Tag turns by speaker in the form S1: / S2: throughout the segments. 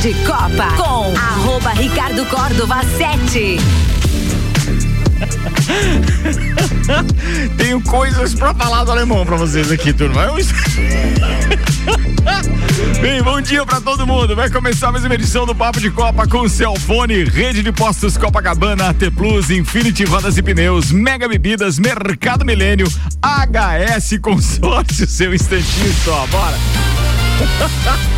S1: de Copa com arroba Ricardo Córdova 7.
S2: Tenho coisas pra falar do alemão pra vocês aqui, turma. Eu... Bem, bom dia pra todo mundo. Vai começar mais uma edição do Papo de Copa com Celfone, Rede de Postos Copacabana, AT Plus, Infinity Rodas e Pneus, Mega Bebidas, Mercado Milênio, HS Consórcio, seu instantinho só. Bora!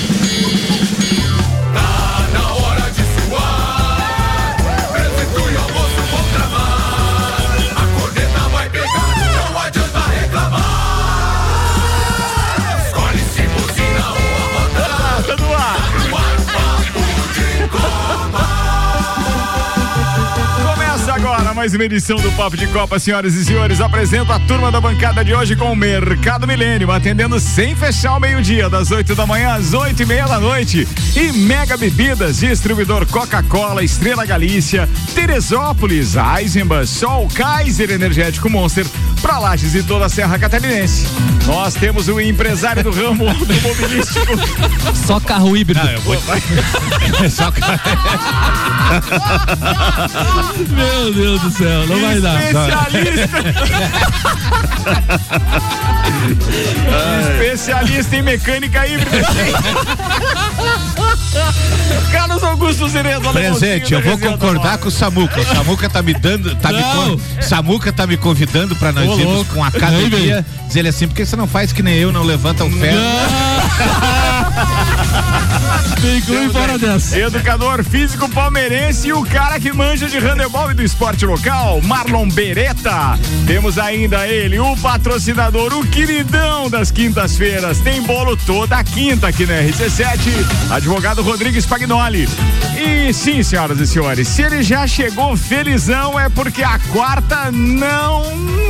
S2: Mais uma edição do Papo de Copa, senhoras e senhores. Apresento a turma da bancada de hoje com o Mercado Milênio, atendendo sem fechar o meio-dia, das 8 da manhã às 8 e meia da noite. E Mega Bebidas, distribuidor Coca-Cola, Estrela Galícia, Teresópolis, Eisenbahn, Sol, Kaiser Energético Monster, para Lages e toda a Serra Catarinense. Nós temos o empresário do ramo automobilístico.
S3: Só carro híbrido.
S4: Só carro.
S3: Meu Deus do céu, não vai dar.
S2: Especialista. Especialista em mecânica híbrida. Carlos Augusto Zeredo,
S4: Presente, eu vou concordar com o Samuca. O Samuca tá me dando, tá me
S3: Não.
S4: Samuca tá me convidando pra nós
S3: Ô,
S4: irmos
S3: louco.
S4: com a academia. Diz ele assim, por que você não faz que nem eu, não levanta o ferro?
S3: Me inclui fora dessa.
S2: Educador físico palmeirense e o cara que manja de handebol e do esporte local, Marlon Beretta. Temos ainda ele, o patrocinador, o queridão das quintas-feiras. Tem bolo toda quinta aqui na RC7, advogado Rodrigues Pagnoli. E sim, senhoras e senhores, se ele já chegou felizão é porque a quarta não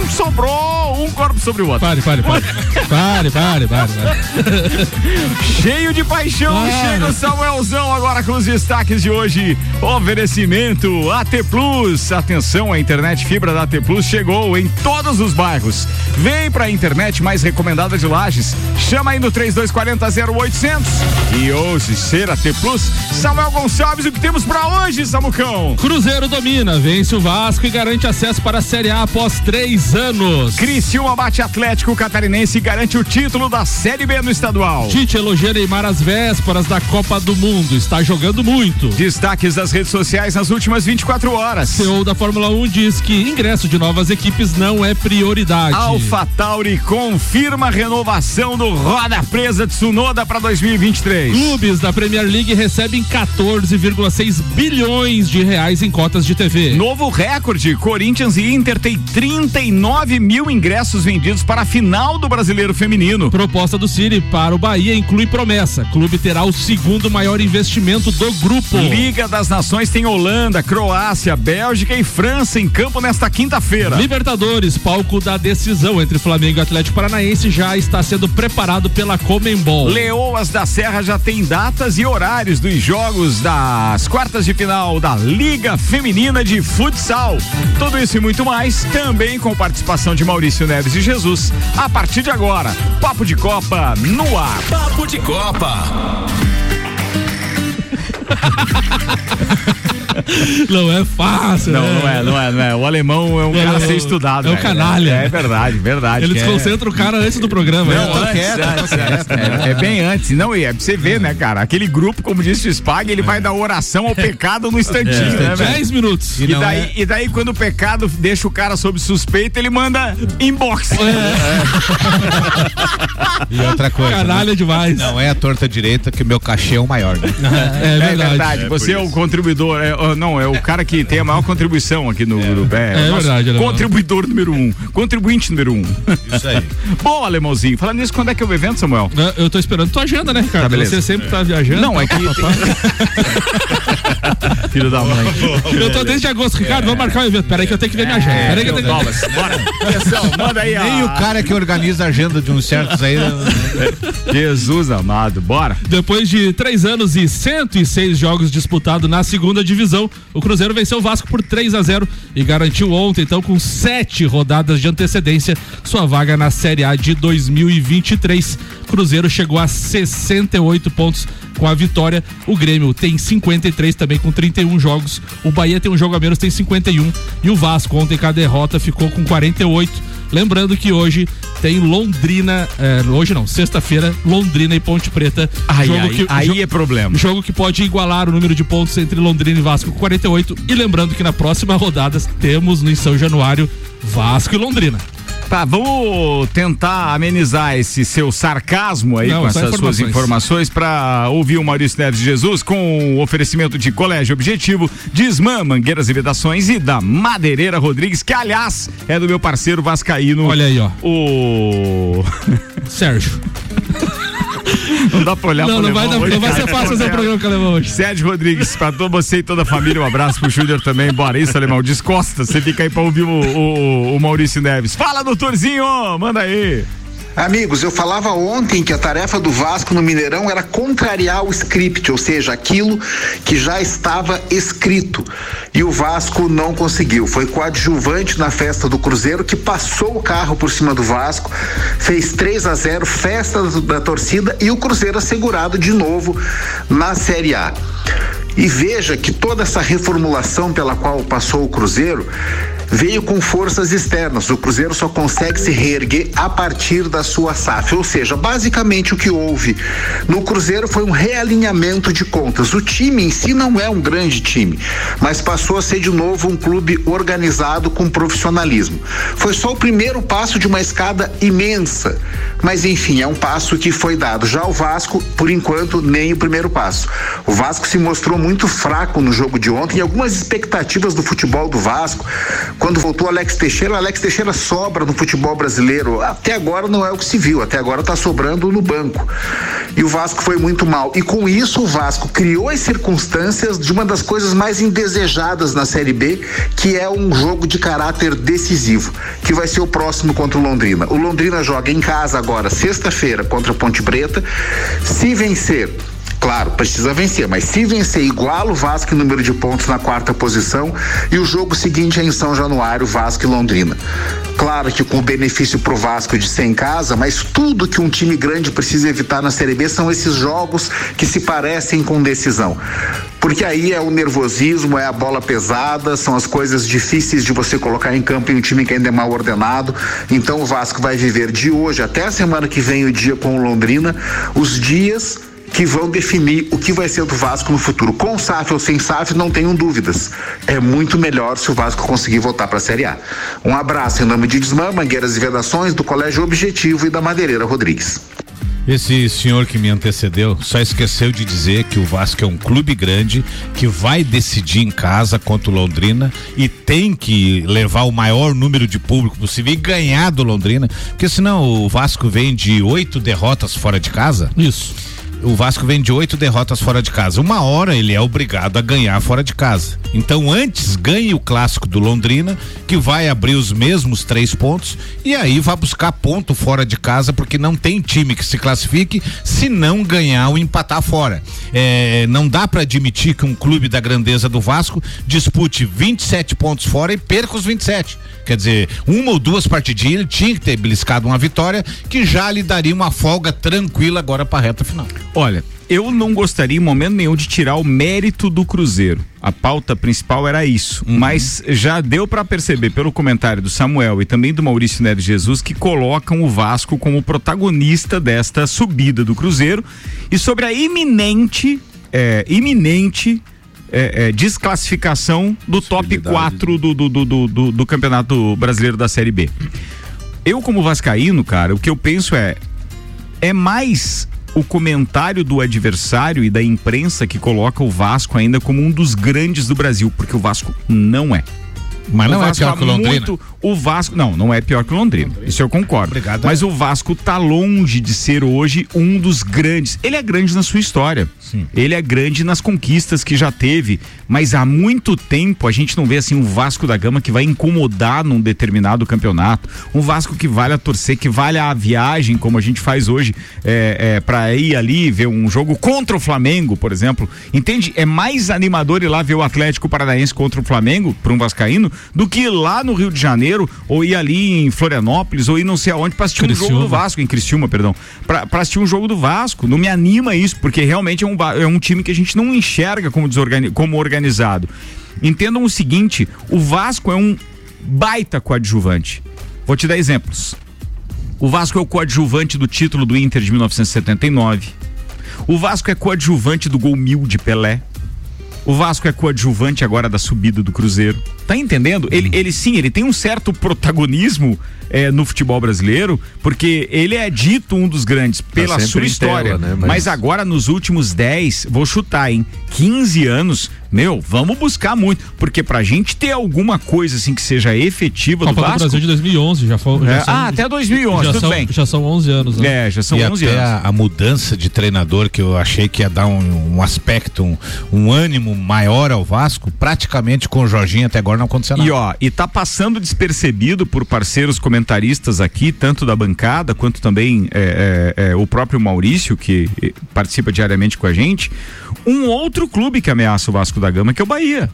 S2: sobrou um corpo sobre o outro.
S3: Pare, pare, pare. Pare, pare, pare. pare.
S2: Cheio de paixão, chega o Samuelzão agora com os destaques de hoje. Oferecimento AT Plus. Atenção, a internet fibra da AT Plus chegou em todos os bairros. Vem pra internet mais recomendada de Lages. Chama aí no 3240 0800 e ouça ser AT Plus. Samuel Gonçalves, o que temos pra hoje, Samucão?
S3: Cruzeiro domina, vence o Vasco e garante acesso para a Série A após três anos.
S2: Criciúma bate Atlético Catarinense e garante o título da Série B no estadual.
S3: Tite elogia Neymar às vésperas da Copa do Mundo. Está jogando muito.
S2: Destaques das redes sociais nas últimas 24 horas.
S3: CEO da Fórmula 1 diz que ingresso de novas equipes não é prioridade.
S2: Alpha Tauri confirma a renovação do Roda Presa de Tsunoda para 2023.
S3: Clubes da Premier League recebem 14,6 bilhões de reais em cotas de TV.
S2: Novo recorde: Corinthians e Inter têm 39 mil ingressos vendidos para a final do Brasileiro Feminino.
S3: Proposta do City para o Bahia inclui promessa. Clube terá o segundo maior investimento do grupo.
S2: Liga das Nações tem Holanda, Croácia, Bélgica e França em campo nesta quinta-feira.
S3: Libertadores, palco da decisão entre Flamengo e Atlético Paranaense, já está sendo preparado pela Comembol.
S2: Leoas da Serra já tem datas e horários dos jogos das quartas de final da Liga Feminina de Futsal. Tudo isso e muito mais, também com participação de Maurício Neves e Jesus. A partir de agora, Papo de Copa no ar.
S5: Papo de Copa opa
S3: Não é fácil,
S2: Não,
S3: né?
S2: não é, não é, não é. O alemão é um
S3: Não,
S2: cara a
S3: não,
S2: ser estudado.
S3: é um
S2: velho.
S3: canalha.
S2: É, verdade, verdade.
S3: Ele
S2: é-
S3: desconcentra o cara antes do programa.
S2: Não,
S3: né?
S2: antes,
S4: quieto, tô
S2: antes. É, é bem antes. Não, e é pra você ver, né, cara? Aquele grupo, como disse o Spag, ele vai dar oração ao pecado no instantinho, né, velho?
S3: 10 minutos.
S2: E
S4: não
S2: daí,
S4: é-
S2: e daí, quando o pecado deixa o cara sob suspeita, ele manda inbox.
S4: E outra coisa.
S3: Canalha
S4: né?
S3: demais.
S4: Não é a torta direita que o meu cachê é o maior. Né?
S3: É
S2: É
S3: verdade.
S2: verdade, você é o contribuidor, é, ó, não, é o cara que tem a maior contribuição aqui no grupo. É,
S3: É
S2: nosso
S3: verdade, Alemão.
S2: Contribuidor número um, contribuinte número um.
S4: Isso aí.
S2: Bom, alemãozinho, falando nisso, quando é que é o evento, Samuel?
S3: Né, Eu tô esperando tua agenda, né, Ricardo?
S2: Tá, beleza.
S3: Você sempre tá viajando.
S2: Não, é que. Filho da mãe.
S3: Eu tô desde agosto, Ricardo. Vamos marcar o evento. Peraí que eu tenho que ver minha agenda. Peraí que eu tenho que
S2: Thomas, bora. Atenção, manda aí,
S4: Nem
S2: ó.
S4: o cara que organiza a agenda de uns certos aí.
S2: Jesus amado, bora.
S3: Depois de três anos e 106 jogos disputados na segunda divisão, decisão. O Cruzeiro venceu o Vasco por 3 a 0 e garantiu ontem, então, com sete rodadas de antecedência, sua vaga na Série A de 2023. Cruzeiro chegou a 68 pontos com a vitória. O Grêmio tem 53 também com 31 jogos. O Bahia tem um jogo a menos, tem 51. E o Vasco ontem com a derrota ficou com 48. Lembrando que hoje tem Londrina, é, hoje não, sexta-feira, Londrina e Ponte Preta.
S2: Ai, jogo ai, que, aí jogo, é problema.
S3: Jogo que pode igualar o número de pontos entre Londrina e Vasco com 48. E lembrando que na próxima rodada temos no São Januário Vasco e Londrina.
S2: Tá, vamos tentar amenizar esse seu sarcasmo aí Não, com essas suas informações para ouvir o Maurício Neves de Jesus com o oferecimento de Colégio Objetivo, Desmã, Mangueiras e Vedações e da Madeireira Rodrigues, que aliás é do meu parceiro Vascaíno.
S3: Olha aí, ó.
S2: O
S3: Sérgio.
S2: Não dá pra olhar
S3: Não,
S2: não
S3: vai, dar, não vai ser fácil fazer o programa com o Alemão hoje.
S2: Sérgio Rodrigues, pra todo você e toda a família, um abraço pro Júnior também. Bora isso, Alemão. Descosta, você fica aí pra ouvir o, o, o Maurício Neves. Fala, doutorzinho, manda aí.
S6: Amigos, eu falava ontem que a tarefa do Vasco no Mineirão era contrariar o script, ou seja, aquilo que já estava escrito. E o Vasco não conseguiu. Foi coadjuvante na festa do Cruzeiro, que passou o carro por cima do Vasco, fez 3 a 0 festa da torcida e o Cruzeiro assegurado de novo na Série A. E veja que toda essa reformulação pela qual passou o Cruzeiro veio com forças externas. O Cruzeiro só consegue se reerguer a partir da sua SAF. Ou seja, basicamente o que houve no Cruzeiro foi um realinhamento de contas. O time em si não é um grande time, mas passou a ser de novo um clube organizado com profissionalismo. Foi só o primeiro passo de uma escada imensa, mas enfim, é um passo que foi dado. Já o Vasco, por enquanto, nem o primeiro passo. O Vasco se mostrou muito fraco no jogo de ontem e algumas expectativas do futebol do Vasco quando voltou Alex Teixeira, Alex Teixeira sobra no futebol brasileiro. Até agora não é o que se viu, até agora está sobrando no banco. E o Vasco foi muito mal. E com isso o Vasco criou as circunstâncias de uma das coisas mais indesejadas na Série B, que é um jogo de caráter decisivo, que vai ser o próximo contra o Londrina. O Londrina joga em casa agora, sexta-feira, contra a Ponte Preta. Se vencer, Claro, precisa vencer, mas se vencer, iguala o Vasco em número de pontos na quarta posição e o jogo seguinte é em São Januário, Vasco e Londrina. Claro que com o benefício pro Vasco de ser em casa, mas tudo que um time grande precisa evitar na Série B são esses jogos que se parecem com decisão. Porque aí é o nervosismo, é a bola pesada, são as coisas difíceis de você colocar em campo em um time que ainda é mal ordenado. Então o Vasco vai viver de hoje até a semana que vem o dia com o Londrina, os dias que vão definir o que vai ser do Vasco no futuro. Com SAF ou sem SAF, não tenham dúvidas. É muito melhor se o Vasco conseguir voltar para a Série A. Um abraço em nome de Desmã, Mangueiras e Vedações, do Colégio Objetivo e da Madeireira Rodrigues.
S4: Esse senhor que me antecedeu só esqueceu de dizer que o Vasco é um clube grande que vai decidir em casa contra o Londrina e tem que levar o maior número de público possível e ganhar do Londrina, porque senão o Vasco vem de oito derrotas fora de casa.
S3: Isso
S4: o Vasco vem de oito derrotas fora de casa. Uma hora ele é obrigado a ganhar fora de casa. Então antes ganhe o clássico do Londrina, que vai abrir os mesmos três pontos, e aí vai buscar ponto fora de casa, porque não tem time que se classifique se não ganhar ou empatar fora. É, não dá para admitir que um clube da grandeza do Vasco dispute 27 pontos fora e perca os 27. Quer dizer, uma ou duas partidinhas ele tinha que ter beliscado uma vitória que já lhe daria uma folga tranquila agora para a reta final.
S2: Olha, eu não gostaria em momento nenhum de tirar o mérito do Cruzeiro. A pauta principal era isso, uhum. mas já deu para perceber pelo comentário do Samuel e também do Maurício Neves Jesus que colocam o Vasco como protagonista desta subida do Cruzeiro e sobre a iminente, é, iminente é, é, desclassificação do top 4 do, do, do, do, do Campeonato Brasileiro da Série B. Eu, como Vascaíno, cara, o que eu penso é. É mais o comentário do adversário e da imprensa que coloca o Vasco ainda como um dos grandes do Brasil, porque o Vasco não é.
S4: Mas não é
S2: Vasco
S4: pior
S2: tá
S4: que o Londrina?
S2: muito- o Vasco, não, não é pior que o Londrina. Isso eu concordo.
S4: Obrigado.
S2: Mas o Vasco tá longe de ser hoje um dos grandes. Ele é grande na sua história.
S4: Sim.
S2: Ele é grande nas conquistas que já teve, mas há muito tempo a gente não vê assim um Vasco da Gama que vai incomodar num determinado campeonato, um Vasco que vale a torcer, que vale a viagem, como a gente faz hoje, é, é, para ir ali ver um jogo contra o Flamengo, por exemplo. Entende? É mais animador ir lá ver o Atlético Paranaense contra o Flamengo, para um vascaíno, do que ir lá no Rio de Janeiro, ou ir ali em Florianópolis, ou ir não sei aonde para assistir um jogo
S3: Criciúma.
S2: do Vasco, em Criciúma, perdão, pra assistir um jogo do Vasco. Não me anima isso, porque realmente é um, é um time que a gente não enxerga como, desorgani como organizado. Entendam o seguinte: o Vasco é um baita coadjuvante. Vou te dar exemplos. O Vasco é o coadjuvante do título do Inter de 1979. O Vasco é coadjuvante do gol mil de Pelé. O Vasco é coadjuvante agora da subida do Cruzeiro. Tá entendendo? Ele, ele sim, ele tem um certo protagonismo eh, no futebol brasileiro, porque ele é dito um dos grandes pela
S7: sempre
S2: sua história.
S7: tela, né?
S2: Mas...
S7: Mas-
S2: agora nos últimos 10, vou chutar, em 15 anos, meu, vamos buscar muito. Porque pra gente ter alguma coisa assim que seja efetiva
S3: Copa
S2: do
S3: do
S2: Vasco.
S3: Brasil de 2011, já foi. já
S2: É,
S3: são-
S2: ah, até 2011,
S3: já
S2: tudo
S3: são,
S2: bem.
S3: Já são 11 anos, né?
S2: É, já são
S4: e
S2: 11
S4: até
S2: anos.
S4: a, a mudança de treinador que eu achei que ia dar um, um aspecto, um, um ânimo maior ao Vasco, praticamente com o Jorginho até agora não aconteceu nada.
S2: E ó, e tá passando despercebido por parceiros comentaristas aqui, tanto da bancada quanto também é, é, é, o próprio Maurício, que eh, participa diariamente com a gente, um outro clube que ameaça o Vasco da Gama, que é o Bahia.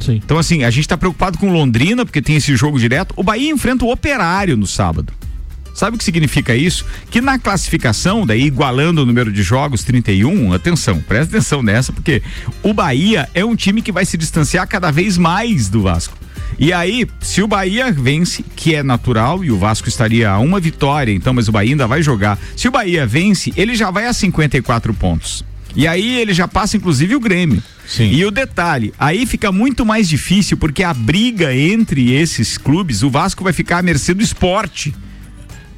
S3: Sim.
S2: Então, assim, a gente tá preocupado com Londrina, porque tem esse jogo direto. O Bahia enfrenta o Operário no sábado. Sabe o que significa isso? Que na classificação, daí igualando o número de jogos 31, atenção, presta atenção nessa, porque o Bahia é um time que vai se distanciar cada vez mais do Vasco. E aí, se o Bahia vence, que é natural, e o Vasco estaria a uma vitória, então, mas o Bahia ainda vai jogar. Se o Bahia vence, ele já vai a 54 pontos. E aí ele já passa, inclusive, o Grêmio.
S4: Sim.
S2: E o detalhe, aí fica muito mais difícil, porque a briga entre esses clubes, o Vasco vai ficar à mercê do esporte.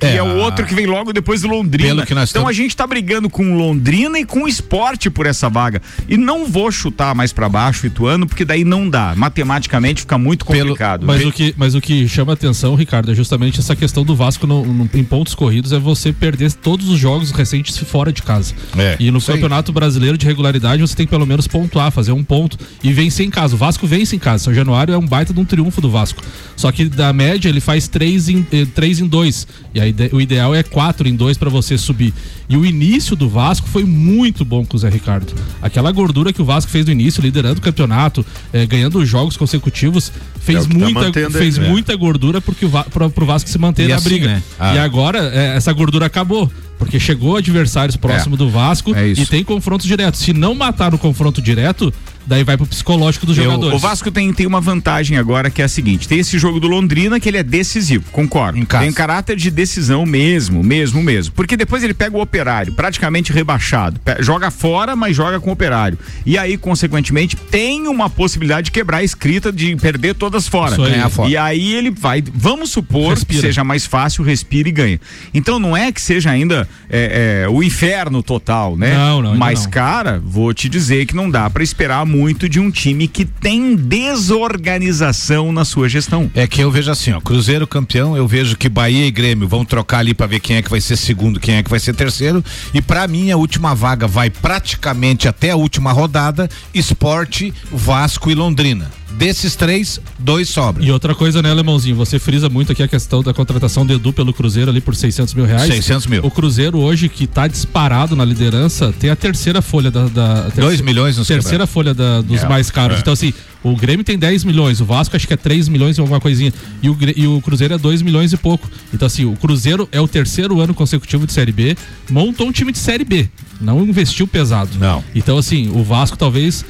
S2: Que é,
S4: É,
S2: o outro que vem logo depois do Londrina.
S4: Pelo
S2: então
S4: estamos-
S2: a gente tá brigando com Londrina e com o esporte por essa vaga. E não vou chutar mais pra baixo Ituano, porque daí não dá. Matematicamente fica muito
S4: Pelo-
S2: complicado.
S3: Mas o, que, mas o que chama atenção, Ricardo, é justamente essa questão do Vasco no- no- em pontos corridos é você perder todos os jogos recentes fora de casa.
S4: É,
S3: e no
S4: isso aí.
S3: Campeonato Brasileiro de regularidade você tem que pelo menos pontuar, fazer um ponto e vencer em casa. O Vasco vence em casa. São Januário é um baita de um triunfo do Vasco. Só que da média ele faz 3 em 2. Três em dois. E aí o ideal é 4 em 2 para você subir. E o início do Vasco foi muito bom com o Zé Ricardo. Aquela gordura que o Vasco fez no início, liderando o campeonato, eh, ganhando jogos consecutivos, fez
S7: É tá
S3: muita,
S7: mantendo
S3: fez
S7: ele, né?
S3: muita gordura porque o Va pro, pro Vasco se manter
S4: E
S3: na
S4: assim,
S3: briga.
S4: né? Ah.
S3: E agora eh, essa gordura acabou. Porque chegou adversários próximos do Vasco
S2: é
S3: e tem confrontos diretos. Se não matar no confronto direto, daí vai pro psicológico dos
S2: Eu-
S3: jogadores.
S2: o Vasco tem, tem uma vantagem agora que é a seguinte: tem esse jogo do Londrina que ele é decisivo, concordo. Tem caráter de decisão mesmo, mesmo, mesmo. Porque depois ele pega o operário, praticamente rebaixado. Joga fora, mas joga com o operário. E aí, consequentemente, tem uma possibilidade de quebrar a escrita de perder todas fora.
S3: Aí.
S4: Ganhar fora.
S2: E aí ele vai, vamos supor
S3: Respira.
S2: que seja mais fácil, respira e ganha. Então não é que seja ainda é, é, o inferno total, né?
S3: Não, não,
S2: Mas,
S3: não.
S2: cara, vou te dizer que não dá pra esperar muito de um time que tem desorganização na sua gestão.
S4: É que eu vejo assim, ó, Cruzeiro campeão, eu vejo que Bahia e Grêmio vão trocar ali pra ver quem é que vai ser segundo, quem é que vai ser terceiro, e pra mim a última vaga vai praticamente até a última rodada, Esporte, Vasco e Londrina. Desses três, dois sobram.
S3: E outra coisa, né, Alemãozinho? Você frisa muito aqui a questão da contratação do Edu pelo Cruzeiro ali por 600 mil reais.
S4: 600 mil.
S3: O Cruzeiro hoje, que tá disparado na liderança, tem a terceira folha da. da terceira,
S4: Dois milhões nos
S3: Terceira folha da- dos
S2: É,
S3: mais caros. Então, assim, o Grêmio tem 10 milhões, o Vasco acho que é 3 milhões e alguma coisinha. E o, e o Cruzeiro é 2 milhões e pouco. Então, assim, o Cruzeiro é o terceiro ano consecutivo de Série B, montou um time de Série B. Não investiu pesado.
S4: Não.
S3: Então, assim, o Vasco talvez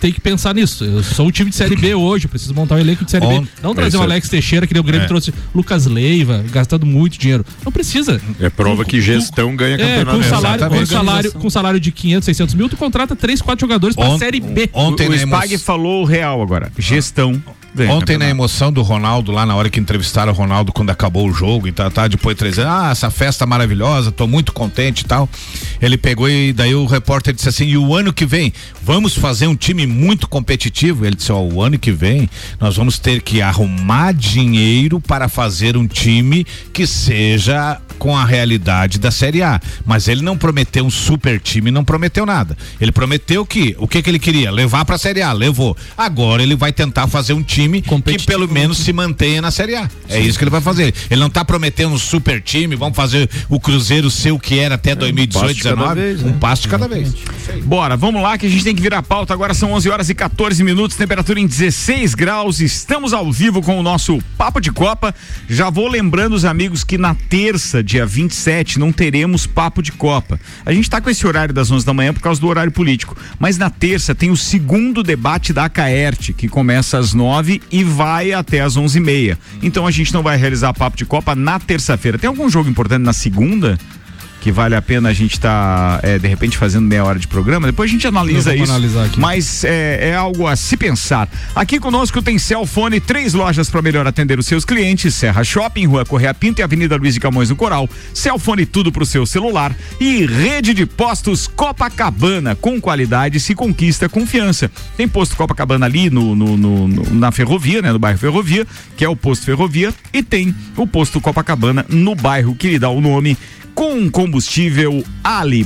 S3: tem que pensar nisso. Eu sou um time de Série B hoje, eu preciso montar um elenco de Série B. Não
S7: é
S3: trazer
S7: isso
S3: o. Alex Teixeira, que nem o Grêmio
S4: É.
S3: trouxe Lucas Leiva, gastando muito dinheiro. Não precisa.
S7: É prova que gestão ganha
S3: É,
S7: campeonato.
S3: com salário, com salário, com salário de 500, 600 mil, tu contrata 3, 4 jogadores pra
S4: Ont-
S3: Série B.
S4: Ontem
S2: o, o
S4: né,
S2: Spag falou o real agora. Gestão Vem,
S4: Ontem na emoção do Ronaldo, lá na hora que entrevistaram o Ronaldo quando acabou o jogo e tá, tá depois três anos, ah, essa festa maravilhosa, tô muito contente e tal. Ele pegou e daí o repórter disse assim, e o ano que vem, vamos fazer um time muito competitivo? Ele disse, ó, o ano que vem nós vamos ter que arrumar dinheiro para fazer um time que seja com a realidade da Série A. Mas ele não prometeu um super time, não prometeu nada. Ele prometeu que, o que que ele queria? Levar pra Série A, levou. Agora ele vai tentar fazer um time que pelo menos se mantenha na Série A. É isso que ele vai fazer. Ele não tá prometendo um super time, vamos fazer o Cruzeiro ser o que era até 2018,
S7: passo de cada
S4: 19,
S7: vez,
S4: um
S7: né?
S4: passo de cada vez.
S2: Bora, vamos lá que a gente tem que virar a pauta. Agora são 11 horas e 14 minutos, temperatura em 16 graus. Estamos ao vivo com o nosso Papo de Copa. Já vou lembrando os amigos que na terça, dia 27, não teremos Papo de Copa. A gente tá com esse horário das 11 da manhã por causa do horário político, mas na terça tem o segundo debate da Caerte, que começa às 9 e vai até às 11h30. Então a gente não vai realizar Papo de Copa na terça-feira. Tem algum jogo importante na segunda? Que vale a pena a gente estar, de repente, fazendo meia hora de programa. Depois a gente analisa isso. Mas é, é algo a se pensar. Aqui conosco tem Celfone, três lojas para melhor atender os seus clientes: Serra Shopping, Rua Correia Pinto e Avenida Luiz de Camões no Coral. Celfone, tudo pro seu celular. E rede de postos Copacabana. Com qualidade se conquista confiança. Tem posto Copacabana ali no, no- no- no- na ferrovia, né? No bairro Ferrovia, que é o posto Ferrovia. E tem o posto Copacabana no bairro que lhe dá o nome. Com combustível Ali.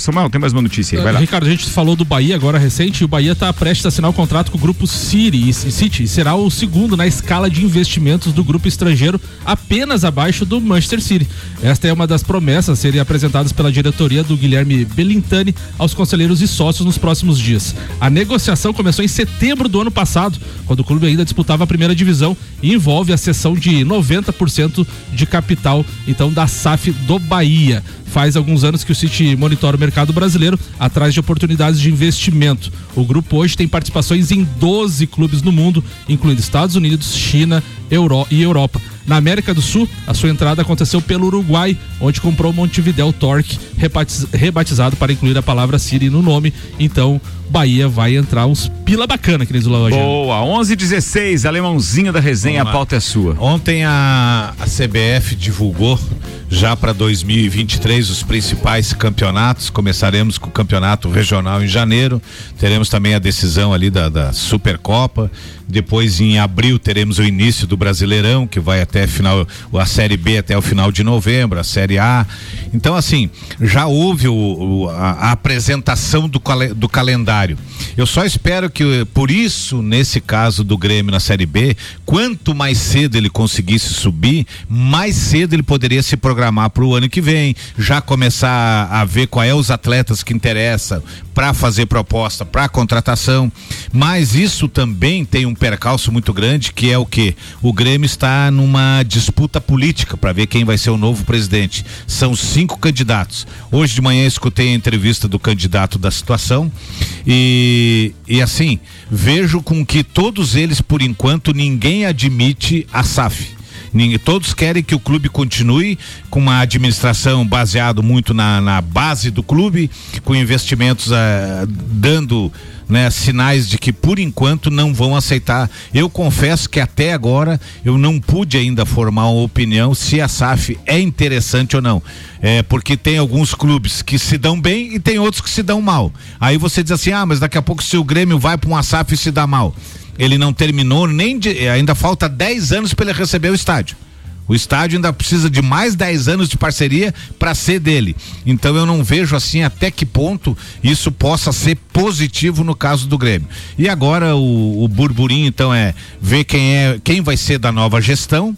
S2: Samuel, tem mais uma notícia aí. Vai lá.
S3: Ricardo, a gente falou do Bahia agora recente, o Bahia está prestes a assinar o contrato com o grupo City, City e será o segundo na escala de investimentos do grupo estrangeiro, apenas abaixo do Manchester City. Esta é uma das promessas a serem apresentadas pela diretoria do Guilherme Belintani aos conselheiros e sócios nos próximos dias. A negociação começou em setembro do ano passado, quando o clube ainda disputava a primeira divisão e envolve a cessão de 90% de capital, então, da SAF do Bahia. Faz alguns anos que o City monitora o mercado brasileiro atrás de oportunidades de investimento. O grupo hoje tem participações em 12 clubes no mundo, incluindo Estados Unidos, China Euro e Europa. Na América do Sul, a sua entrada aconteceu pelo Uruguai, onde comprou o Montevideo Torque, rebatiz- rebatizado para incluir a palavra City no nome. Então, Bahia vai entrar uns pila bacana, queridos Lojinha.
S2: Boa, 11 h 16 alemãozinho da resenha, a pauta é sua.
S4: Ontem a, a CBF divulgou já para 2023 os principais campeonatos. Começaremos com o campeonato regional em janeiro. Teremos também a decisão ali da, da Supercopa. Depois, em abril, teremos o início do Brasileirão, que vai até final, a Série B até o final de novembro, a Série A. Então, assim, já houve o- o- a, a apresentação do, do calendário. Eu só espero que, por isso, nesse caso do Grêmio na Série B, quanto mais cedo ele conseguisse subir, mais cedo ele poderia se programar para o ano que vem, já começar a ver qual é os atletas que interessam para fazer proposta para contratação. Mas isso também tem um percalço muito grande, que é o que o Grêmio está numa disputa política para ver quem vai ser o novo presidente. São cinco candidatos. Hoje de manhã escutei a entrevista do candidato da situação e, e assim vejo com que todos eles, por enquanto, ninguém admite a SAF. Todos querem que o clube continue com uma administração baseado muito na, na base do clube, com investimentos eh, dando né, sinais de que por enquanto não vão aceitar. Eu confesso que até agora eu não pude ainda formar uma opinião se a SAF é interessante ou não. É, porque tem alguns clubes que se dão bem e tem outros que se dão mal. Aí você diz assim: ah, mas daqui a pouco se o Grêmio vai para uma SAF e se dá mal. Ele não terminou nem de, ainda falta 10 anos para ele receber o estádio. O estádio ainda precisa de mais 10 anos de parceria para ser dele. Então eu não vejo assim até que ponto isso possa ser positivo no caso do Grêmio. E agora o, o burburinho então é ver quem é quem vai ser da nova gestão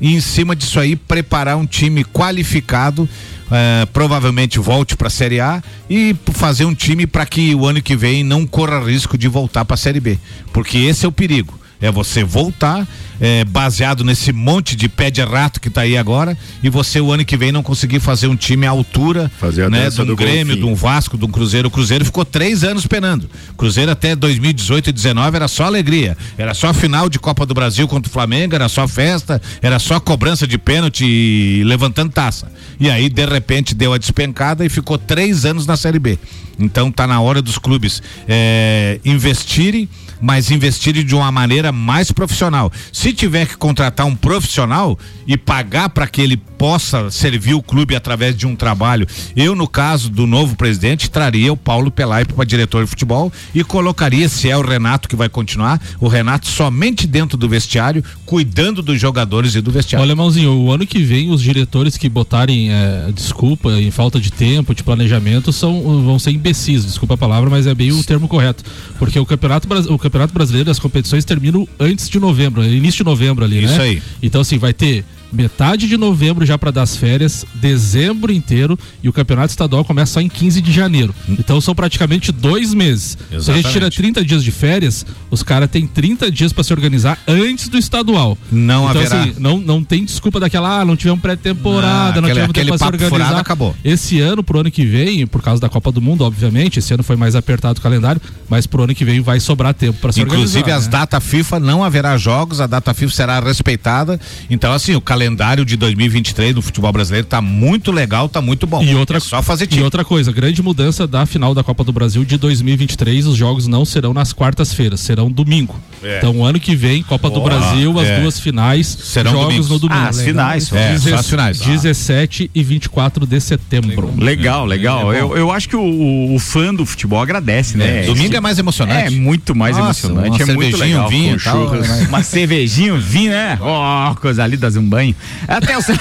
S4: e em cima disso aí preparar um time qualificado eh, provavelmente volte para a Série A e fazer um time para que o ano que vem não corra risco de voltar para a Série B, porque esse é o perigo. É você voltar eh, baseado nesse monte de pé de rato que está aí agora e você o ano que vem não conseguir fazer um time à altura
S7: Fazer a
S4: né, de um
S7: do
S4: Grêmio,
S7: golfinho.
S4: de um Vasco, de um Cruzeiro. O Cruzeiro ficou três anos penando. Cruzeiro até 2018 e 19 era só alegria. Era só final de Copa do Brasil contra o Flamengo, era só festa, era só cobrança de pênalti e levantando taça. E aí, de repente, deu a despencada e ficou três anos na Série B. Então tá na hora dos clubes eh, investirem, mas investirem de uma maneira maneira mais profissional. Se tiver que contratar um profissional e pagar para que ele possa servir o clube através de um trabalho, eu no caso do novo presidente traria o Paulo Pelaipe para diretor de futebol e colocaria se é o Renato que vai continuar, o Renato somente dentro do vestiário, cuidando dos jogadores e do vestiário.
S3: Olha, Mãozinho, o ano que vem os diretores que botarem é, desculpa em falta de tempo, de planejamento, são, vão ser imbecis, desculpa a palavra, mas é bem o termo correto. Porque o Campeonato, o campeonato Brasileiro, as competições terminam antes de novembro, início de novembro ali,
S4: Isso
S3: né?
S4: aí.
S3: Então, assim, vai ter metade de novembro já para dar as férias, dezembro inteiro e o campeonato estadual começa só em 15 de janeiro. Então são praticamente dois meses. Se a
S4: Exatamente.
S3: gente tira 30 dias de férias, os caras têm 30 dias para se organizar antes do estadual.
S4: Não
S3: então,
S4: haverá.
S3: assim, não, não tem desculpa daquela, ah, não tivemos pré-temporada,
S4: Não,
S3: não, tivemos tempo pra se
S4: papo furado
S3: organizar.
S4: acabou.
S3: Esse ano, pro ano que vem, por causa da Copa do Mundo, obviamente, esse ano foi mais apertado o calendário, mas pro ano que vem vai sobrar tempo para se
S4: Inclusive
S3: organizar.
S4: as
S3: né?
S4: datas FIFA não haverá jogos, a data FIFA será respeitada. Então assim, o calendário de 2023 do futebol brasileiro tá muito legal, tá muito bom.
S3: E outra,
S4: é só fazer
S3: e
S4: time.
S3: outra coisa, grande mudança da final da Copa do Brasil de 2023, os jogos não serão nas quartas-feiras, serão domingo.
S4: É.
S3: Então, ano que vem, Copa do. Brasil, as
S4: É.
S3: duas finais,
S4: Serão
S3: jogos
S4: domingos.
S3: no domingo.
S2: Ah, as finais só.
S4: É, só as finais.
S3: 17 e 24 de setembro.
S2: Legal, legal.
S3: É bom.
S2: eu, eu acho que o, o- fã do futebol agradece, né?
S4: Domingo é mais emocionante.
S2: É muito mais
S4: Nossa,
S2: emocionante,
S4: uma
S2: é muito legal.
S4: um vinho e tal,
S2: churras.
S4: né?
S2: Uma cervejinha, um vinho, né? Ó, coisa ali das um banho. Atenção.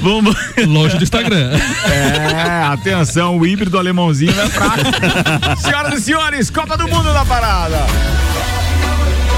S2: Vamos.
S3: Longe do Instagram.
S2: É, atenção, o híbrido alemãozinho é fraco. Senhoras e senhores, Copa do Mundo na parada.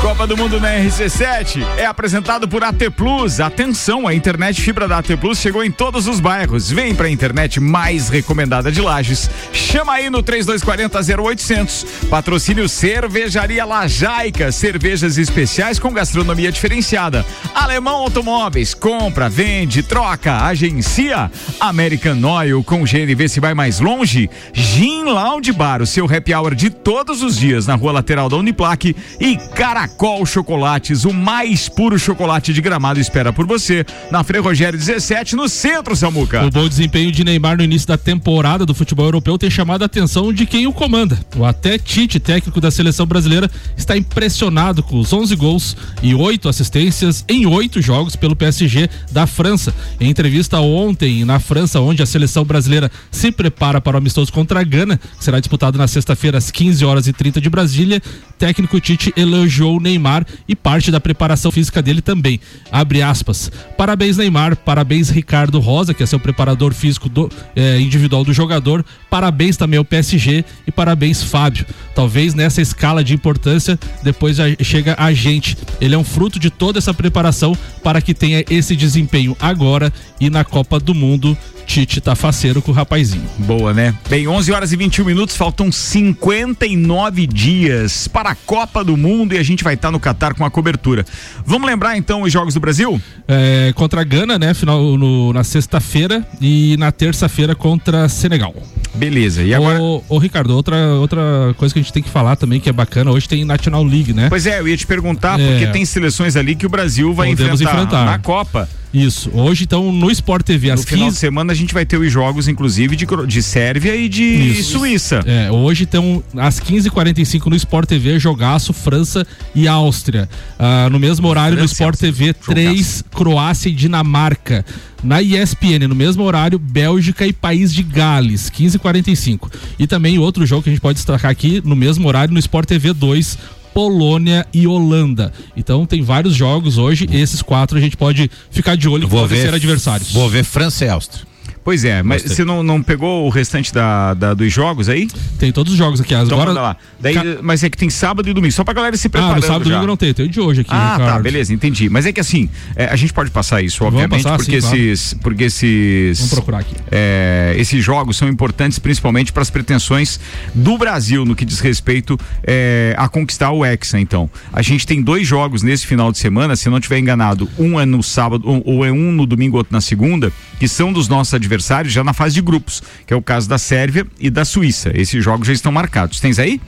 S2: Copa do Mundo na RC7 é apresentado por AT Plus. Atenção, a internet fibra da AT Plus chegou em todos os bairros. Vem pra internet mais recomendada de Lages. Chama aí no 3240 0800. Patrocínio Cervejaria Lajaica, cervejas especiais com gastronomia diferenciada. Alemão Automóveis, compra, vende, troca, agencia. American Oil com GNV se vai mais longe. Gin Lounge Bar, o seu happy hour de todos os dias na rua lateral da Uniplaque e Caracol Chocolates, o mais puro chocolate de gramado espera por você na Frei Rogério 17 no centro, Samuca.
S3: O bom desempenho de Neymar no início da temporada do futebol europeu tem chamado a atenção de quem o comanda. O até Tite, técnico da seleção brasileira, está impressionado com os 11 gols e 8 assistências em 8 jogos pelo PSG da França. Em entrevista ontem na França, onde a seleção brasileira se prepara para o amistoso contra a Gana, que será disputado na sexta-feira às 15 horas e 30 de Brasília, técnico Tite elogiou o Neymar e parte da preparação física dele também. Abre aspas. Parabéns, Neymar. Parabéns, Ricardo Rosa, que é seu preparador físico do, eh, individual do jogador. Parabéns também ao PSG e parabéns, Fábio. Talvez nessa escala de importância, depois chega a gente. Ele é um fruto de toda essa preparação para que tenha esse desempenho agora e na Copa do Mundo. Tite tá faceiro com o rapazinho.
S2: Boa, né? Bem, 11 horas e 21 minutos, faltam 59 dias para a Copa do Mundo e a gente vai estar no Catar com a cobertura. Vamos lembrar então os Jogos do Brasil?
S3: É, contra a Gana, né? Final no- na sexta-feira e na terça-feira contra Senegal.
S2: Beleza. E agora.
S3: Ô, ô, Ricardo, outra, outra coisa que a gente tem que falar também que é bacana, hoje tem National League, né?
S2: Pois é, eu ia te perguntar,
S3: É.
S2: porque tem seleções ali que o Brasil vai enfrentar,
S3: enfrentar.
S2: na Copa.
S3: Isso. Hoje, então, no Sport TV, às
S2: No final de
S3: 15.
S2: semana a gente vai ter os jogos, inclusive, de, de Sérvia e de
S3: Isso.
S2: Suíça.
S3: É, hoje então, às 15h45 no Sport TV, jogaço França e Áustria. Ah, no mesmo horário
S2: França
S3: no Sport. TV, 3, Croácia e Dinamarca. Na ESPN, no mesmo horário, Bélgica e País de Gales, 15h45. E também outro jogo que a gente pode destacar aqui, no mesmo horário, no Sport TV 2, Polônia e Holanda. Então tem vários jogos hoje, esses quatro a gente pode ficar de olho
S4: Vou
S3: podem
S4: ver,
S3: ser adversários.
S4: Vou ver França e Áustria.
S2: Pois é, mas
S4: Gostei.
S2: você não, não pegou o restante da, da- dos jogos aí?
S3: Tem todos os jogos aqui.
S2: Então
S3: Agora,
S2: manda lá. Daí,
S3: Ca-
S2: Mas é que tem sábado e domingo, só pra galera se
S3: Ah,
S2: preparando
S3: no sábado e domingo não tem, tem o de hoje aqui.
S2: Ah, tá,
S3: Ricardo.
S2: beleza, entendi. Mas é que assim, é, a gente pode passar isso, obviamente,
S3: passar,
S2: porque,
S3: sim, claro.
S2: esses, porque esses.
S3: Vamos procurar aqui.
S2: é, esses jogos são importantes principalmente para as pretensões do Brasil no que diz respeito é, a conquistar o Hexa. Então, a gente tem dois jogos nesse final de semana, se eu não estiver enganado, um é no sábado ou é um no domingo, outro na segunda, que são dos nossos adversários já na fase de grupos, que é o caso da Sérvia e da Suíça. Esses jogos já estão marcados. Tens aí?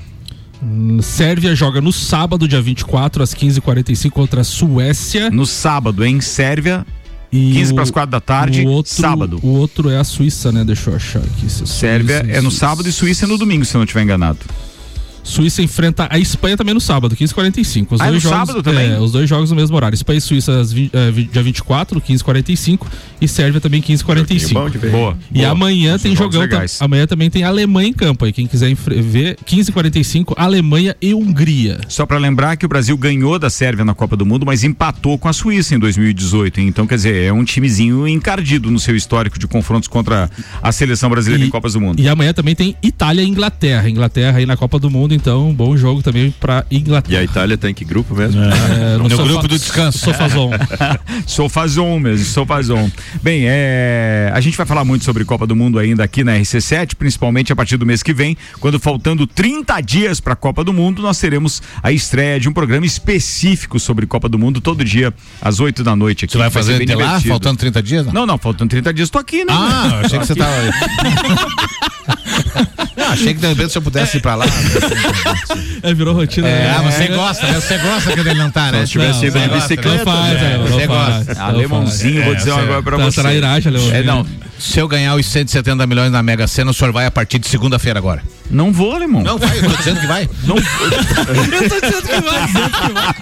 S3: Sérvia joga no sábado, dia 24, às 15h45 contra a Suécia.
S2: No sábado, em Sérvia,
S3: E
S2: 15
S3: o-
S2: para as 4 da tarde,
S3: o outro,
S2: sábado.
S3: O outro é a Suíça, né? Deixa eu achar aqui. é
S2: Sérvia
S3: Suíça,
S2: é no
S3: Suíça.
S2: sábado e Suíça é no domingo, se eu não estiver enganado.
S3: Suíça enfrenta a Espanha também no sábado, 15h45. Os
S2: Ah,
S3: dois jogos,
S2: sábado também?
S3: É, os dois jogos no mesmo horário. Espanha e Suíça às vi- eh, dia 24, 15h45 e Sérvia também 15h45.
S7: Bom de ver.
S2: Boa.
S3: E
S2: boa.
S3: amanhã tem
S2: Jogos
S3: jogão.
S2: legais.
S3: amanhã também tem Alemanha em campo aí. Quem quiser ver, 15h45, Alemanha e Hungria.
S2: Só pra lembrar que o Brasil ganhou da Sérvia na Copa do Mundo, mas empatou com a Suíça em 2018. hein? Então, quer dizer, é um timezinho encardido no seu histórico de confrontos contra a seleção brasileira
S3: E-
S2: em Copas do Mundo.
S3: E amanhã também tem Itália e Inglaterra. Inglaterra aí na Copa do Mundo, então um bom jogo também pra
S7: E a
S3: Inglaterra.
S7: Itália tá em que grupo mesmo?
S3: É,
S4: No grupo do descanso.
S3: Sofazon.
S2: Sofazon mesmo, Sofazon. Bem, é, a gente vai falar muito sobre Copa do Mundo ainda aqui na RC7, principalmente a partir do mês que vem, quando faltando 30 dias para a Copa do Mundo, nós teremos a estreia de um programa específico sobre Copa do Mundo todo dia às 8 da noite aqui.
S4: Você vai fazer até lá, faltando 30 dias? Não,
S2: Não, não, faltando 30 dias, tô aqui, né?
S4: Ah, achei que você tava. Não, achei que de repente se eu pudesse ir pra lá.
S3: É, virou rotina.
S4: É,
S3: né?
S4: ah, você gosta, né? Você gosta quando ele não tá, né?
S7: Se tivesse ido de
S4: gosta,
S7: bicicleta,
S4: né?
S3: é,
S4: Você gosta.
S2: Ah, Alemãozinho,
S4: É,
S2: vou dizer uma
S4: você-
S2: coisa pra
S3: Tá
S2: você.
S3: trairagem, Alemão.
S2: É, não,
S4: Se eu ganhar os 170 milhões na Mega Sena, o senhor vai a partir de segunda-feira agora.
S2: não vou, alemão.
S4: Não vai, eu tô dizendo que vai.
S2: Não
S3: Eu tô dizendo que vai, dizendo que vai.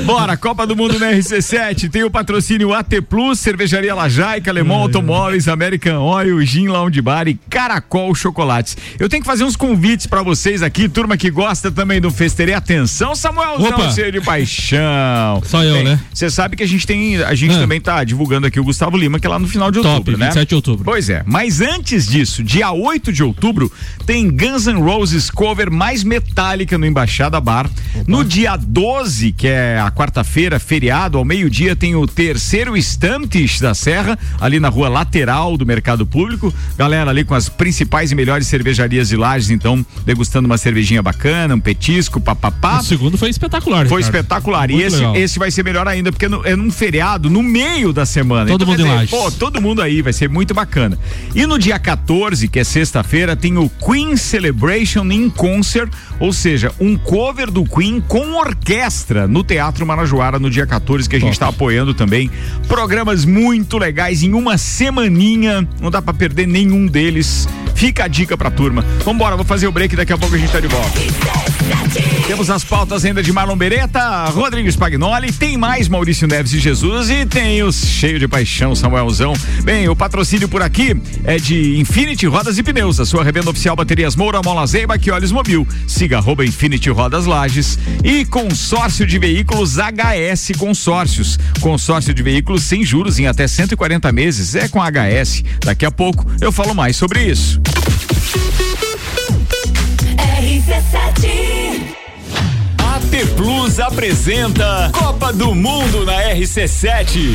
S2: Bora, Copa do Mundo na RC7. Tem o patrocínio AT Plus, Cervejaria Lajaica, Alemão Automóveis, American Oil, Gin Lounge Bar e Caracol Chocolates. Eu tenho que fazer uns convites pra vocês aqui, turma que gosta também do Festerê. Atenção, Samuelzão,
S3: Opa.
S2: cheio de paixão.
S3: Só eu, né?
S2: Você sabe que a gente tem, a gente
S3: Ah.
S2: também tá divulgando aqui o Gustavo Lima, que é lá no final de
S3: Top,
S2: outubro, né?
S3: 27 de outubro.
S2: Pois é, mas antes disso, dia 8 de outubro, tem Guns N' Roses cover mais metálica no Embaixada Bar. No dia 12, que é a quarta-feira, feriado, ao meio-dia, tem o terceiro Estantes da Serra, ali na rua lateral do Mercado Público. Galera ali com as principais e melhores cervejarias de Lages, então, degustando uma cervejinha bacana, um petisco, papapá.
S3: O segundo foi espetacular.
S2: Foi
S3: Ricardo.
S2: espetacular. E
S3: Muito
S2: esse,
S3: legal.
S2: esse vai ser melhor ainda, porque no- é num feriado, no meio da semana.
S3: Todo mundo
S2: quer
S3: em Lages.
S2: Pô, todo mundo aí, vai ser muito bacana. E no dia 14, que é sexta-feira, tem o Queen Celebration in Concert, ou seja, um cover do Queen com orquestra no Teatro Marajoara no dia 14, que a gente está apoiando também. Programas muito legais em uma semaninha, não dá pra perder nenhum deles. Fica a dica pra turma. Vambora, vou fazer o break, daqui a pouco a gente tá de volta. Temos as pautas ainda de Marlon Beretta, Rodrigo Spagnoli, tem mais Maurício Neves e Jesus e tem os cheio de paixão Samuelzão. Bem, o patrocínio por aqui é de Infinity Rodas e Pneus, a sua revenda oficial Baterias Moura, Mola Zeiba, que olhos mobil. Siga arroba Infinity Rodas Lages e consórcio de veículos HS Consórcios. Consórcio de veículos sem juros em até 140 meses é com HS. Daqui a pouco eu falo mais sobre isso. AT Plus apresenta Copa do Mundo na RC7.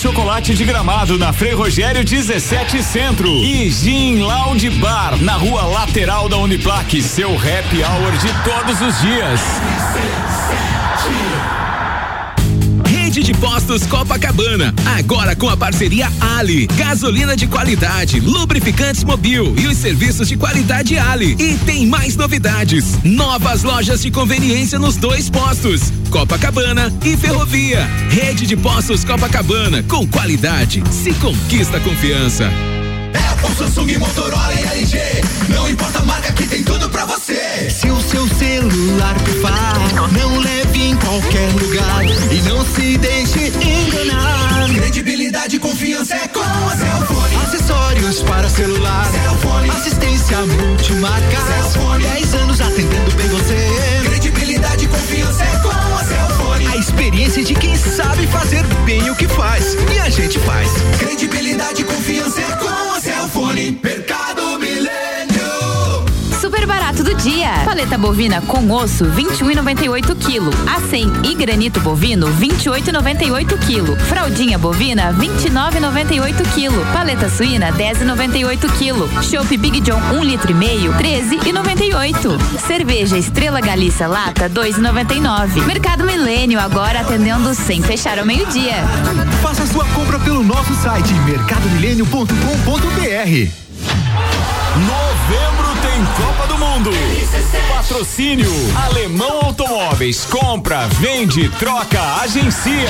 S2: chocolate de gramado na Frei Rogério 17 Centro. E Gin Lounge Bar na rua lateral da Uniplaque. Seu happy hour de todos os dias.
S5: Rede de Postos Copacabana, agora com a parceria Ali, gasolina de qualidade, lubrificantes mobil e os serviços de qualidade Ali. E tem mais novidades, novas lojas de conveniência nos dois postos, Copacabana e Ferrovia. Rede de Postos Copacabana, com qualidade, se conquista confiança.
S8: Apple, Samsung, Motorola e LG. Não importa a marca que tem tudo pra você. Se o seu celular pifar, não leve em qualquer lugar e não se deixe enganar. Credibilidade e confiança é com a Cellfone. Acessórios para celular. Cellfone. Assistência multimarca. Cellfone. 10 anos atendendo bem você.
S1: Paleta bovina com osso 21,98 kg. A100 e granito bovino 28,98 kg. Fraldinha bovina 29,98 kg. Paleta suína 10,98 kg. Chopp Big John 1 litro e meio 13,98. Cerveja Estrela Galícia lata 2,99. Mercado Milênio agora atendendo sem fechar ao meio-dia.
S8: Faça sua compra pelo nosso site mercadomilênio.com.br.
S2: Copa do Mundo. Patrocínio Alemão Automóveis. Compra, vende, troca, agencia.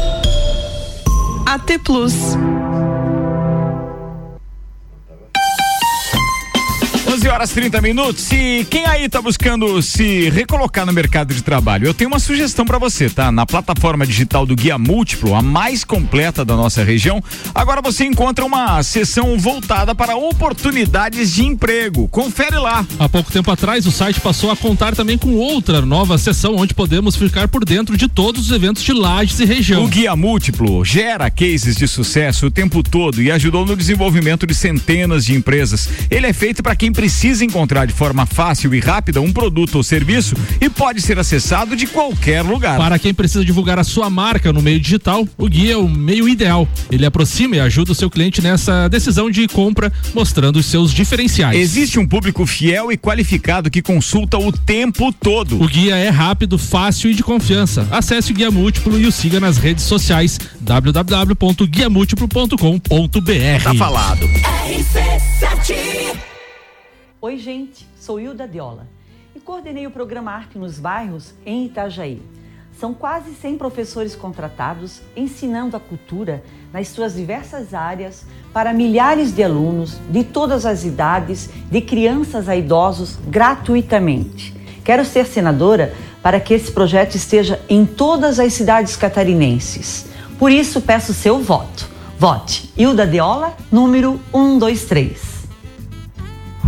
S9: AT Plus.
S2: Horas 30 minutos. E quem aí tá buscando se recolocar no mercado de trabalho? Eu tenho uma sugestão para você, tá? Na plataforma digital do Guia Múltiplo, a mais completa da nossa região, agora você encontra uma seção voltada para oportunidades de emprego. Confere lá.
S3: Há pouco tempo atrás, o site passou a contar também com outra nova seção onde podemos ficar por dentro de todos os eventos de Lages e região.
S2: O Guia Múltiplo gera cases de sucesso o tempo todo e ajudou no desenvolvimento de centenas de empresas. Ele é feito para quem precisa encontrar de forma fácil e rápida um produto ou serviço e pode ser acessado de qualquer lugar.
S3: Para quem precisa divulgar a sua marca no meio digital, o guia é o meio ideal. Ele aproxima e ajuda o seu cliente nessa decisão de compra, mostrando os seus diferenciais.
S2: Existe um público fiel e qualificado que consulta o tempo todo.
S3: O guia é rápido, fácil e de confiança. Acesse o Guia Múltiplo e o siga nas redes sociais www.guiamúltiplo.com.br.
S2: Tá falado.
S10: Oi, gente, sou Hilda Diola e coordenei o programa Arte nos Bairros em Itajaí. São quase 100 professores contratados ensinando a cultura nas suas diversas áreas para milhares de alunos de todas as idades, de crianças a idosos, gratuitamente. Quero ser senadora para que esse projeto esteja em todas as cidades catarinenses. Por isso, peço seu voto. Vote Hilda Deola, número 123.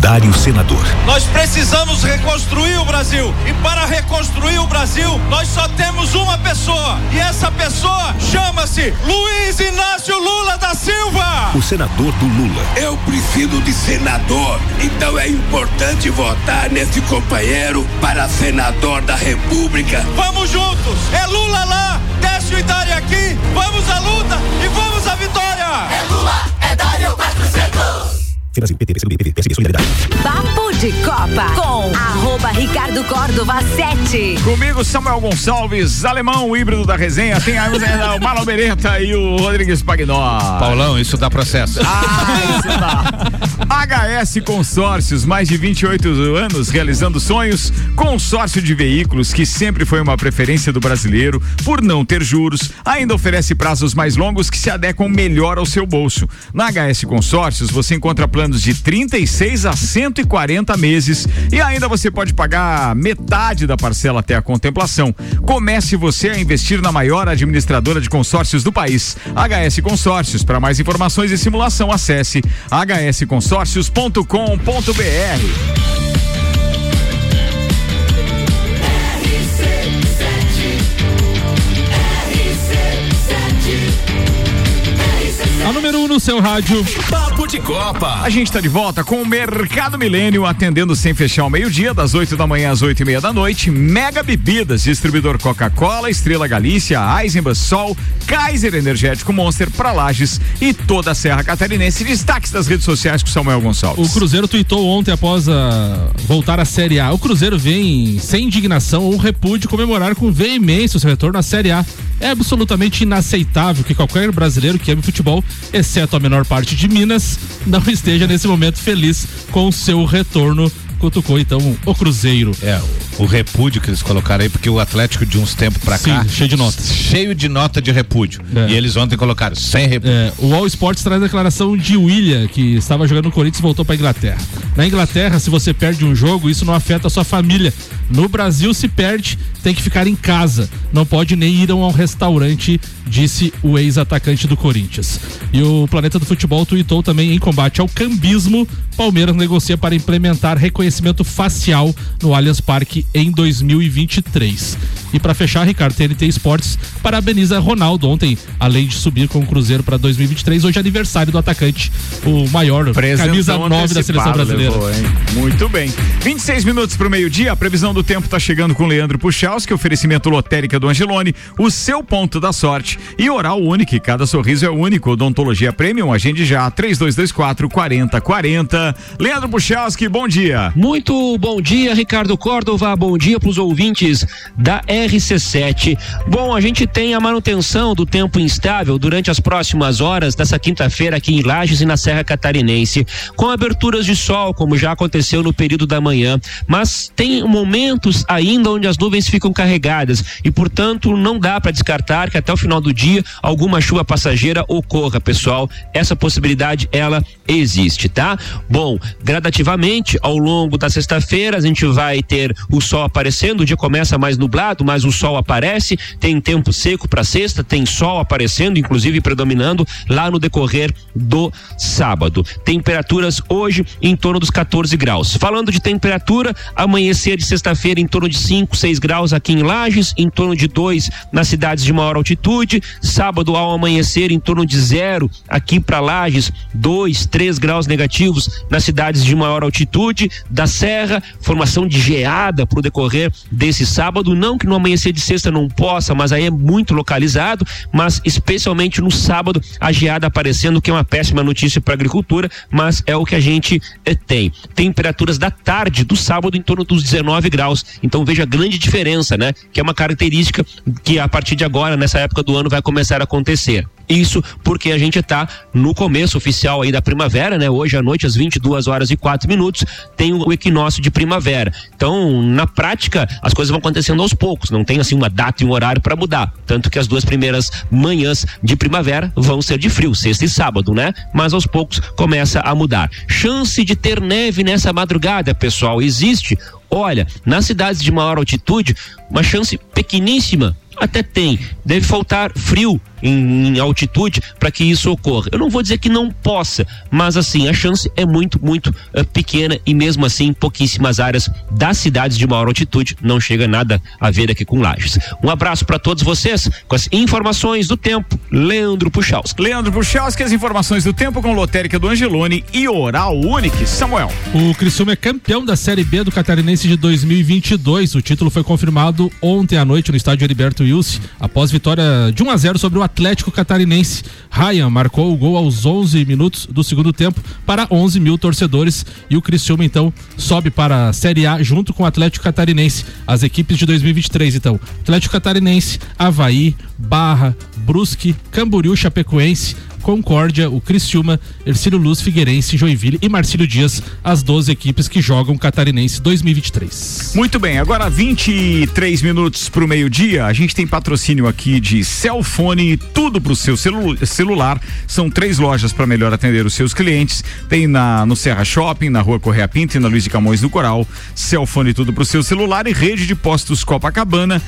S11: Dário Senador.
S12: Nós precisamos reconstruir o Brasil. E para reconstruir o Brasil, nós só temos uma pessoa. E essa pessoa chama-se Luiz Inácio Lula da Silva.
S11: O senador do Lula.
S13: Eu preciso de senador. Então é importante votar nesse companheiro para senador da República.
S12: Vamos juntos. É Lula lá, Décio e Dário aqui. Vamos à luta e vamos à vitória.
S8: É Lula, é Dário 400.
S11: Brasil, PT, PCdoB, PV, PSB, Solidariedade.
S1: Papo de Copa com arroba Ricardo Córdova 7.
S2: Comigo, Samuel Gonçalves, alemão, o híbrido da resenha. Tem aí o Malo Beretta e o Rodrigues Pagnó.
S4: Paulão, isso dá processo.
S2: Ah, isso dá. HS Consórcios, mais de 28 anos realizando sonhos. Consórcio de veículos, que sempre foi uma preferência do brasileiro, por não ter juros, ainda oferece prazos mais longos que se adequam melhor ao seu bolso. Na HS Consórcios, você encontra planos de 36 a 140 meses e ainda você pode pagar metade da parcela até a contemplação. Comece você a investir na maior administradora de consórcios do país, HS Consórcios. Para mais informações e simulação, acesse hsconsórcios.com.br.
S3: A número 1 um no seu rádio.
S5: Papo de Copa.
S2: A gente está de volta com o Mercado Milênio, atendendo sem fechar o meio-dia, das 8 da manhã às 8 e meia da noite. Mega Bebidas, distribuidor Coca-Cola, Estrela Galícia, Eisenbahn, Sol, Kaiser Energético Monster para Lages e toda a Serra Catarinense. Destaques das redes sociais com Samuel Gonçalves.
S3: O Cruzeiro tuitou ontem após a voltar à Série A. O Cruzeiro vem sem indignação ou repúdio comemorar com veemência o seu retorno à Série A. É absolutamente inaceitável que qualquer brasileiro que ame futebol, exceto a menor parte de Minas, não esteja nesse momento feliz com o seu retorno cutucou então o Cruzeiro.
S4: É, o repúdio que eles colocaram aí, porque o Atlético de uns tempos pra
S3: Sim,
S4: cá.
S3: cheio de notas.
S4: Cheio de nota de repúdio.
S3: É.
S4: E eles ontem colocaram sem repúdio.
S3: É, o All Sports traz a declaração de William, que estava jogando no Corinthians e voltou para Inglaterra. Na Inglaterra, se você perde um jogo, isso não afeta a sua família. No Brasil, se perde, tem que ficar em casa. Não pode nem ir a um restaurante, disse o ex-atacante do Corinthians. E o Planeta do Futebol tweetou também em combate ao cambismo. Palmeiras negocia para implementar reconhecimento facial no Allianz Parque em 2023. E para fechar, Ricardo, TNT Esportes parabeniza Ronaldo ontem, além de subir com o Cruzeiro para 2023. Hoje é aniversário do atacante, o maior, camisa 9 da seleção brasileira.
S2: Levou, hein? Muito bem. 26 minutos para o meio-dia. A previsão do tempo está chegando com Leandro Puchalski, oferecimento lotérica do Angelone, o seu ponto da sorte e oral único. Cada sorriso é único. Odontologia Premium. Agende já 3224 4040. Leandro Puchalski, bom dia.
S14: Muito bom dia, Ricardo Córdova. Bom dia para os ouvintes da RC7. Bom, a gente tem a manutenção do tempo instável durante as próximas horas dessa quinta-feira aqui em Lages e na Serra Catarinense, com aberturas de sol, como já aconteceu no período da manhã, mas tem momentos ainda onde as nuvens ficam carregadas e, portanto, não dá para descartar que até o final do dia alguma chuva passageira ocorra, pessoal. Essa possibilidade ela existe, tá? Bom, gradativamente ao longo da sexta-feira a gente vai ter o sol aparecendo, o dia começa mais nublado, mas o sol aparece, tem tempo seco para sexta, tem sol aparecendo, inclusive predominando lá no decorrer do sábado. Temperaturas hoje em torno dos 14 graus. Falando de temperatura, amanhecer de sexta-feira em torno de 5, 6 graus aqui em Lages, em torno de 2 nas cidades de maior altitude. Sábado ao amanhecer em torno de zero aqui para Lages, 2, 3 graus negativos nas cidades de maior altitude da Serra, formação de geada para o decorrer desse sábado. Não que no amanhecer de sexta não possa, mas aí é muito localizado, mas especialmente no sábado a geada aparecendo, que é uma péssima notícia para a agricultura, mas é o que a gente eh, tem. Temperaturas da tarde do sábado em torno dos 19 graus. Então veja a grande diferença, né? Que é uma característica que a partir de agora, nessa época do ano, vai começar a acontecer. Isso porque a gente está no começo oficial aí da primavera, né? Hoje à noite, às 22 horas e 4 minutos, tem o equinócio de primavera. Então, na prática, as coisas vão acontecendo aos poucos, não tem assim uma data e um horário para mudar. Tanto que as duas primeiras manhãs de primavera vão ser de frio, sexta e sábado, né? Mas aos poucos começa a mudar. Chance de ter neve nessa madrugada, pessoal, existe. Olha, nas cidades de maior altitude, uma chance pequeníssima até tem. Deve faltar frio em, em altitude para que isso ocorra. Eu não vou dizer que não possa, mas assim, a chance é muito, muito eh, pequena e mesmo assim, em pouquíssimas áreas das cidades de maior altitude não chega nada a ver aqui com Lages. Um abraço para todos vocês com as informações do tempo. Leandro Puchalski.
S2: Leandro Puchalski, as informações do tempo com lotérica do Angelone e oral único. Samuel.
S3: O Criciúma é campeão da Série B do Catarinense de 2022. O título foi confirmado ontem à noite no estádio Heriberto Wilson, após vitória de 1 a 0 sobre o Atlético Catarinense. Ryan marcou o gol aos 11 minutos do segundo tempo para 11 mil torcedores e o Criciúma então sobe para a Série A junto com o Atlético Catarinense. As equipes de 2023 então: Atlético Catarinense, Havaí, Barra, Brusque, Camboriú, Chapecoense, Concórdia, o Criciúma, Ercílio Luz, Figueirense, Joinville e Marcílio Dias, as 12 equipes que jogam Catarinense 2023.
S2: Muito bem, agora 23 minutos para o meio-dia. A gente tem patrocínio aqui de Cellfone, tudo para o seu celu celular. São três lojas para melhor atender os seus clientes. Tem na no Serra Shopping, na Rua Correia Pinto e na Luiz de Camões do Coral. Cellfone, tudo para o seu celular e rede de postos Copacabana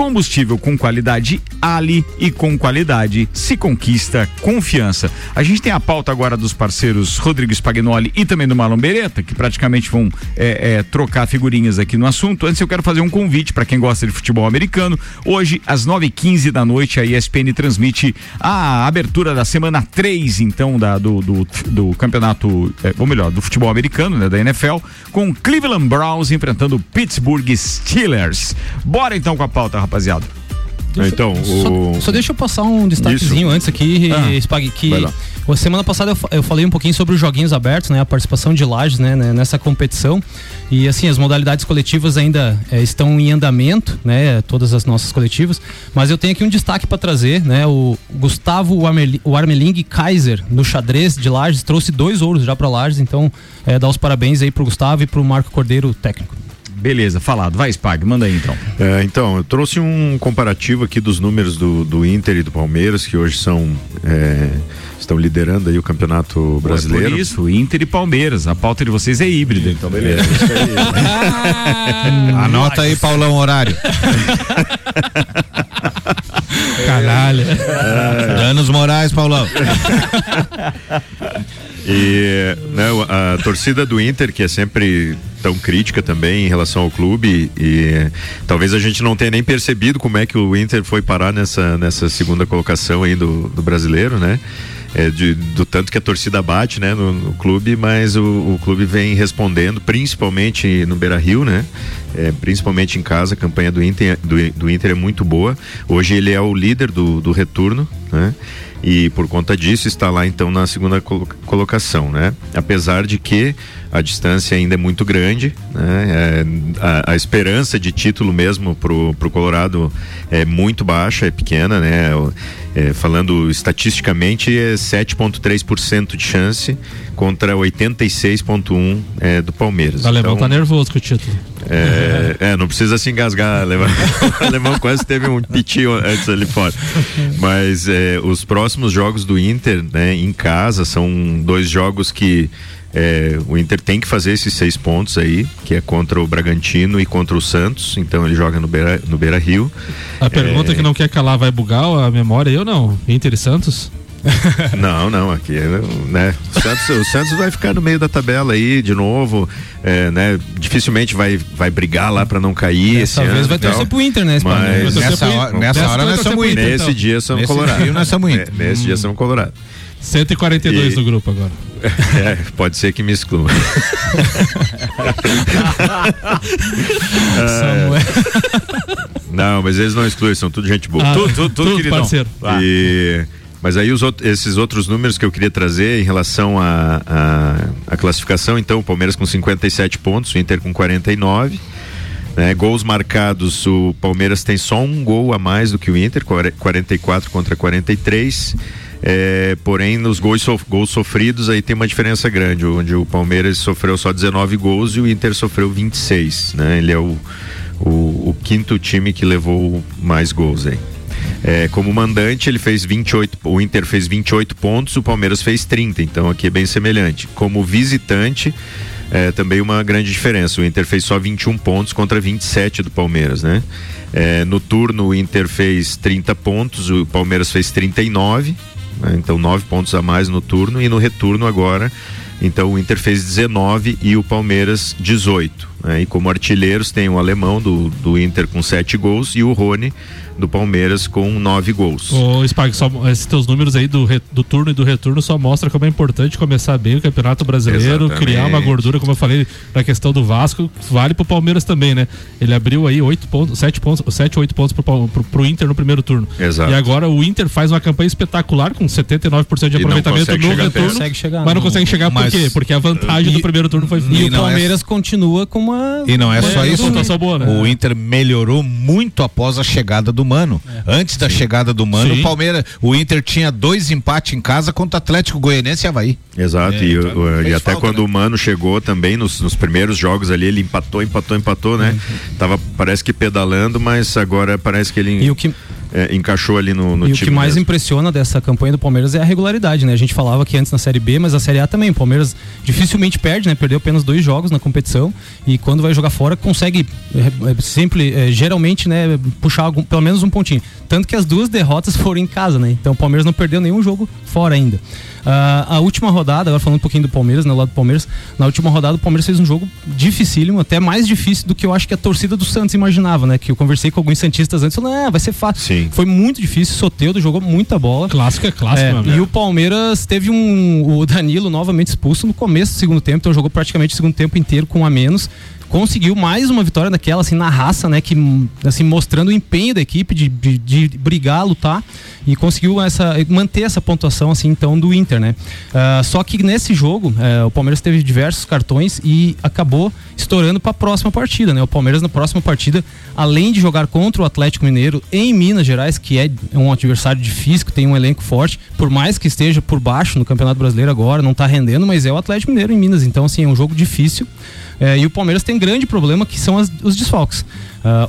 S2: Combustível com qualidade Ali e com qualidade se conquista confiança. A gente tem a pauta agora dos parceiros Rodrigo Spagnoli e também do Marlon Beretta, que praticamente vão é, é, trocar figurinhas aqui no assunto. Antes eu quero fazer um convite para quem gosta de futebol americano. Hoje, às 9h15 da noite, a ESPN transmite a abertura da semana 3, então, da, do, do, do campeonato, é, ou melhor, do futebol americano, né, da NFL, com Cleveland Browns enfrentando Pittsburgh Steelers. Bora então com a pauta, rapaziada.
S15: então, o... só, só, deixa eu passar um destaquezinho Isso. antes aqui, ah, Spag, que a semana passada eu, eu, falei um pouquinho sobre os joguinhos abertos, né, a participação de Lages, né, né nessa competição. E assim, as modalidades coletivas ainda é, estão em andamento, né, todas as nossas coletivas, mas eu tenho aqui um destaque para trazer, né, o Gustavo o Armeling Kaiser no xadrez de Lages trouxe dois ouros já para Lages, então é, dá os parabéns aí pro Gustavo e pro Marco Cordeiro técnico.
S2: Beleza, falado. Vai, Spag, manda aí então.
S7: É, então, eu trouxe um comparativo aqui dos números do, do Inter e do Palmeiras, que hoje são. É, estão liderando aí o campeonato brasileiro. É
S2: por isso, Inter e Palmeiras. A pauta de vocês é híbrida, então beleza.
S4: É Anota aí, Paulão, horário.
S15: Caralho.
S4: Danos Moraes, Paulão.
S7: E né, a torcida do Inter, que é sempre tão crítica também em relação ao clube e talvez a gente não tenha nem percebido como é que o Inter foi parar nessa, nessa segunda colocação aí do, do brasileiro, né? É, de, do tanto que a torcida bate né, no, no clube, mas o, o, clube vem respondendo, principalmente no Beira Rio, né? É, principalmente em casa, a campanha do Inter, do, do Inter é muito boa. Hoje ele é o líder do, do retorno, né? e por conta disso está lá então na segunda colocação, né? Apesar de que a distância ainda é muito grande, né? É, a, a, esperança de título mesmo pro, pro Colorado é muito baixa, é pequena, né? É, falando estatisticamente é 7,3% de chance contra 86,1% é, do Palmeiras.
S15: O alemão então, tá nervoso com o título.
S7: É, é, não precisa se engasgar, alemão. o alemão quase teve um pitio antes ali fora. Mas é, os próximos jogos do Inter, né, em casa, são dois jogos que é, o Inter tem que fazer esses seis pontos aí, que é contra o Bragantino e contra o Santos, então ele joga no Beira, no Beira Rio.
S15: A pergunta é... que não quer calar vai bugar a memória, eu não? Inter e Santos?
S7: não, não, aqui, né? O Santos, o Santos vai ficar no meio da tabela aí de novo, é, né? Dificilmente vai, vai brigar lá para não cair
S15: Dessa esse vez ano. vai torcer pro Inter, né?
S7: Mas nessa, hora, nessa hora nós somos Inter. Nesse então. dia somos Colorado.
S4: Nós somos Inter.
S7: Nesse dia somos Colorado.
S15: 142 e... do grupo agora.
S7: É, pode ser que me exclua. é, não, mas eles não excluem, são tudo gente boa.
S15: Ah, tudo, tudo, tudo, tudo parceiro.
S7: E, mas aí os, esses outros números que eu queria trazer em relação à classificação, então, o Palmeiras com 57 pontos, o Inter com 49. Né, gols marcados, o Palmeiras tem só um gol a mais do que o Inter, 44 contra 43. É, porém, nos gols, sof gols sofridos aí tem uma diferença grande, onde o Palmeiras sofreu só 19 gols e o Inter sofreu 26, né? Ele é o, o, o quinto time que levou mais gols aí. É, como mandante, ele fez 28, o Inter fez 28 pontos, o Palmeiras fez 30, então aqui é bem semelhante. Como visitante, é, também uma grande diferença. O Inter fez só 21 pontos contra 27 do Palmeiras, né? É, no turno, o Inter fez 30 pontos, o Palmeiras fez 39 né? então nove pontos a mais no turno e no retorno agora. Então o Inter fez 19 e o Palmeiras 18. Né? E como artilheiros tem o alemão do, do Inter com sete gols e o Rony do Palmeiras com nove gols.
S15: Ô, Spag, só, esses teus números aí do, re, do turno e do retorno só mostra como é importante começar bem o Campeonato Brasileiro, Exatamente. criar uma gordura, como eu falei, na questão do Vasco, vale pro Palmeiras também, né? Ele abriu aí oito pontos, sete pontos, sete, oito pontos pro, pro, pro Inter no primeiro turno.
S7: Exato.
S15: E agora o Inter faz uma campanha espetacular com 79% de aproveitamento no retorno,
S4: chegar,
S15: mas não consegue chegar por quê? Porque a vantagem e, do primeiro turno foi
S4: E o Palmeiras é... continua com uma
S15: E não é só isso, boa, né?
S4: o Inter melhorou muito após a chegada do Mano. É. Antes da Sim. chegada do Mano, Sim. o Palmeiras, o Inter tinha dois empates em casa contra o Atlético Goianense e Havaí.
S7: Exato, é, e, então, e até falta, quando né? o Mano chegou também nos, nos, primeiros jogos ali, ele empatou, empatou, empatou, né? Uhum. Tava, parece que pedalando, mas agora parece que ele.
S15: E o que
S7: é, encaixou ali no, no
S15: e
S7: time.
S15: o que mais
S7: mesmo.
S15: impressiona dessa campanha do Palmeiras é a regularidade, né? A gente falava que antes na Série B, mas a Série A também. O Palmeiras dificilmente perde, né? Perdeu apenas dois jogos na competição e quando vai jogar fora consegue é, é, sempre, é, geralmente, né? Puxar algum, pelo menos um pontinho. Tanto que as duas derrotas foram em casa, né? Então o Palmeiras não perdeu nenhum jogo fora ainda. Uh, a última rodada, agora falando um pouquinho do Palmeiras, né, lado do Palmeiras, na última rodada o Palmeiras fez um jogo dificílimo, até mais difícil do que eu acho que a torcida do Santos imaginava, né? Que eu conversei com alguns santistas antes, falando, ah, vai ser fácil.
S7: Sim.
S15: Foi muito difícil, Soteudo jogou muita bola.
S3: Clássico é clássico,
S15: é, E o Palmeiras teve um. O Danilo novamente expulso no começo do segundo tempo, então jogou praticamente o segundo tempo inteiro com um a menos conseguiu mais uma vitória daquela, assim, na raça, né? Que, assim, mostrando o empenho da equipe de, de, de brigar, lutar e conseguiu essa, manter essa pontuação, assim, então, do Inter, né? Uh, só que nesse jogo, uh, o Palmeiras teve diversos cartões e acabou estourando para a próxima partida, né? O Palmeiras na próxima partida, além de jogar contra o Atlético Mineiro em Minas Gerais, que é um adversário difícil, que tem um elenco forte, por mais que esteja por baixo no Campeonato Brasileiro agora, não está rendendo, mas é o Atlético Mineiro em Minas, então, assim, é um jogo difícil. É, e o Palmeiras tem grande problema que são as, os desfalques.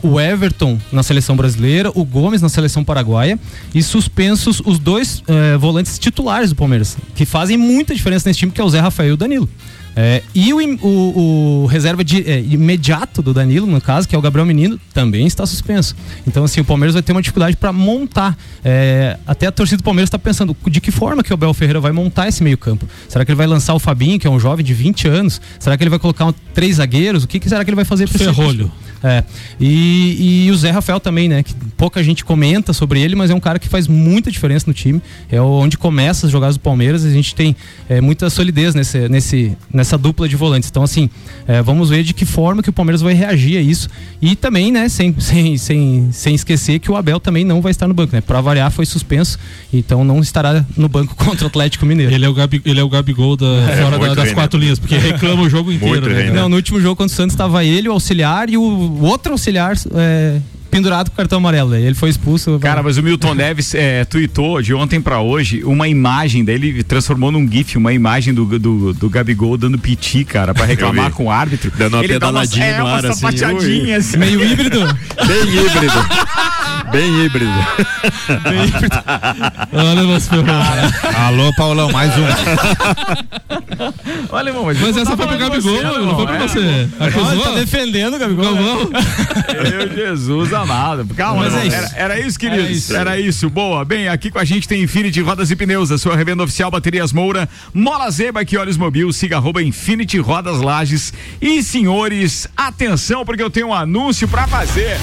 S15: Uh, o Everton na seleção brasileira, o Gomes na seleção paraguaia e suspensos os dois uh, volantes titulares do Palmeiras, que fazem muita diferença nesse time, que é o Zé Rafael e o Danilo. É, e o, o, o reserva de, é, imediato do Danilo, no caso, que é o Gabriel Menino, também está suspenso. Então, assim, o Palmeiras vai ter uma dificuldade para montar. É, até a torcida do Palmeiras está pensando de que forma que o Abel Ferreira vai montar esse meio-campo. Será que ele vai lançar o Fabinho, que é um jovem de 20 anos? Será que ele vai colocar um, três zagueiros? O que, que será que ele vai fazer para
S3: Ferrolho.
S15: É. E, e, o Zé Rafael também, né? Que pouca gente comenta sobre ele, mas é um cara que faz muita diferença no time. É onde começa as jogadas do Palmeiras. A gente tem é, muita solidez nesse, nesse, nessa dupla de volantes. Então, assim, é, vamos ver de que forma que o Palmeiras vai reagir a isso. E também, né, sem, sem, sem, sem esquecer que o Abel também não vai estar no banco, né? Para variar, foi suspenso, então não estará no banco contra o Atlético Mineiro.
S3: Ele é o, Gabi, ele é o Gabigol da, é, fora da, das quatro linhas, porque reclama o jogo inteiro. Né?
S15: Não, no último jogo contra o Santos estava ele, o auxiliar e o o outro auxiliar é, pendurado com o cartão amarelo. Ele foi expulso.
S2: Cara, mas o Milton Neves é, tweetou de ontem para hoje uma imagem dele, transformou num GIF, uma imagem do, do, do Gabigol dando piti, cara, para reclamar com o árbitro.
S7: Dando uma
S2: ele
S7: pedaladinha
S2: dá uma,
S7: no
S2: é,
S7: ar,
S2: assim. assim.
S15: Meio híbrido?
S7: Bem híbrido. Bem híbrido.
S15: Bem híbrido. Olha, você
S4: Alô, Paulão, mais um.
S2: Olha, irmão, mas,
S3: mas essa foi pro Gabigol, você, não, não foi pra é, você.
S15: Acusou? Tá defendendo o Gabigol.
S2: Né? Meu Jesus amado. Calma,
S15: mas
S2: é isso. Era, era isso, queridos. Era isso. era isso. Boa. Bem, aqui com a gente tem Infinity Rodas e Pneus, a sua revenda oficial Baterias Moura, Mola Zeba, que olhos mobil, siga arroba Infinity Rodas Lages. E senhores, atenção, porque eu tenho um anúncio pra fazer.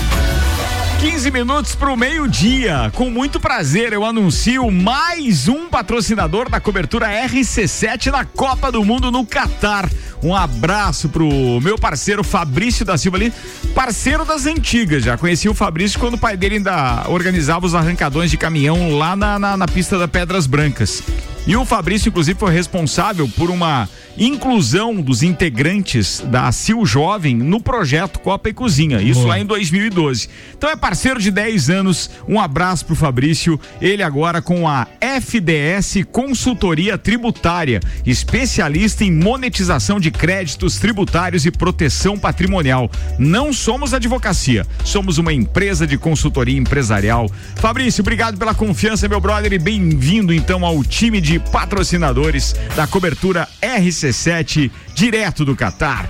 S2: 15 minutos para o meio-dia. Com muito prazer, eu anuncio mais um patrocinador da cobertura RC7 na Copa do Mundo no Catar. Um abraço pro meu parceiro Fabrício da Silva ali, parceiro das antigas. Já conheci o Fabrício quando o pai dele ainda organizava os arrancadões de caminhão lá na, na, na pista da Pedras Brancas. E o Fabrício, inclusive, foi responsável por uma inclusão dos integrantes da Sil Jovem no projeto Copa e Cozinha. Isso Boa. lá em 2012. Então é parceiro de 10 anos. Um abraço pro Fabrício. Ele agora com a FDS Consultoria Tributária, especialista em monetização de créditos tributários e proteção patrimonial. Não somos advocacia, somos uma empresa de consultoria empresarial. Fabrício, obrigado pela confiança, meu brother, e bem-vindo então ao time de patrocinadores da cobertura RC7 direto do Catar.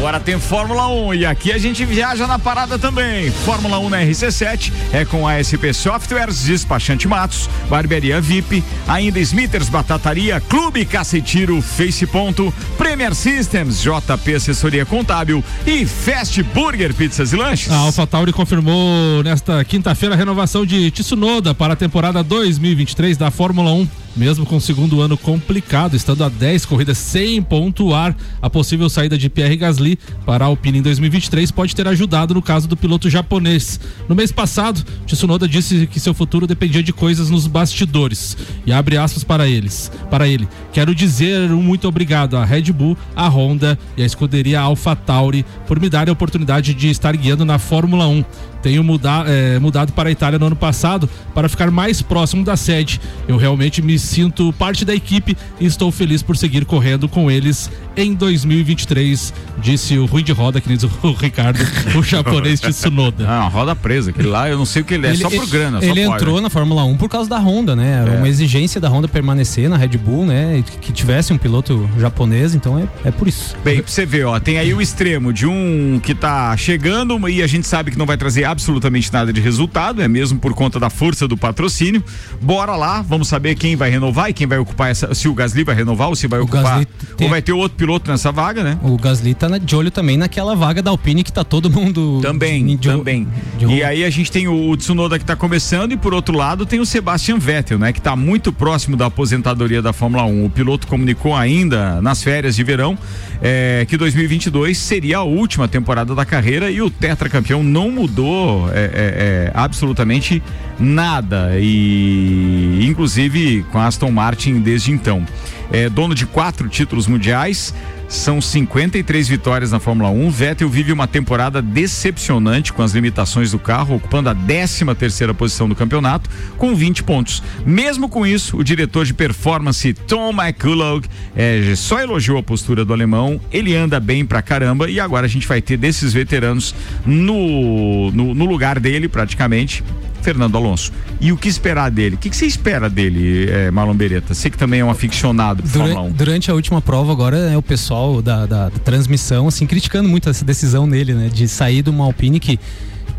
S2: Agora tem Fórmula 1 e aqui a gente viaja na parada também. Fórmula 1 na RC7 é com a SP Softwares, Despachante Matos, Barbearia VIP, ainda Smithers Batataria, Clube Cacetiro, Face Ponto, Premier Systems, JP Assessoria Contábil e Fast Burger Pizzas e Lanches.
S3: A AlphaTauri confirmou nesta quinta-feira a renovação de Tsunoda para a temporada 2023 da Fórmula 1 mesmo com o segundo ano complicado, estando a 10 corridas sem pontuar, a possível saída de Pierre Gasly para a Alpine em 2023 pode ter ajudado no caso do piloto japonês. No mês passado, Tsunoda disse que seu futuro dependia de coisas nos bastidores. E abre aspas para eles, para ele. Quero dizer um muito obrigado à Red Bull, à Honda e à escuderia AlphaTauri por me darem a oportunidade de estar guiando na Fórmula 1 tenho mudar, é, mudado para a Itália no ano passado para ficar mais próximo da sede. Eu realmente me sinto parte da equipe e estou feliz por seguir correndo com eles em 2023, disse o ruim de roda, que diz o Ricardo, o japonês Tsunoda.
S2: Ah, roda presa, aquele lá, eu não sei o que ele é, ele, só por grana.
S15: Ele entrou
S2: pode.
S15: na Fórmula 1 por causa da Honda, né? Era é. uma exigência da Honda permanecer na Red Bull, né? Que tivesse um piloto japonês, então é, é por isso.
S2: Bem, pra você ver, ó, tem aí o extremo de um que tá chegando e a gente sabe que não vai trazer absolutamente nada de resultado, é mesmo por conta da força do patrocínio. Bora lá, vamos saber quem vai renovar e quem vai ocupar essa, se o Gasly vai renovar ou se vai o ocupar, tem... ou vai ter outro piloto nessa vaga, né?
S15: O Gasly tá de olho também naquela vaga da Alpine que tá todo mundo
S2: também, de, também. De... E aí a gente tem o, o Tsunoda que tá começando e por outro lado tem o Sebastian Vettel, né, que tá muito próximo da aposentadoria da Fórmula 1. O piloto comunicou ainda nas férias de verão é, que 2022 seria a última temporada da carreira e o tetracampeão não mudou é, é, é, absolutamente nada e inclusive com a Aston Martin desde então. É dono de quatro títulos mundiais, são 53 vitórias na Fórmula 1. Vettel vive uma temporada decepcionante com as limitações do carro, ocupando a 13 terceira posição do campeonato, com 20 pontos. Mesmo com isso, o diretor de performance Tom McCullough é, só elogiou a postura do alemão. Ele anda bem pra caramba e agora a gente vai ter desses veteranos no, no, no lugar dele, praticamente, Fernando Alonso. E o que esperar dele? O que, que você espera dele, é, Marlon Beretta? Você que também é um aficionado
S15: por durante, Fórmula 1. Durante a última prova, agora é o pessoal da, da, da transmissão, assim, criticando muito essa decisão dele, né? De sair de uma Alpine que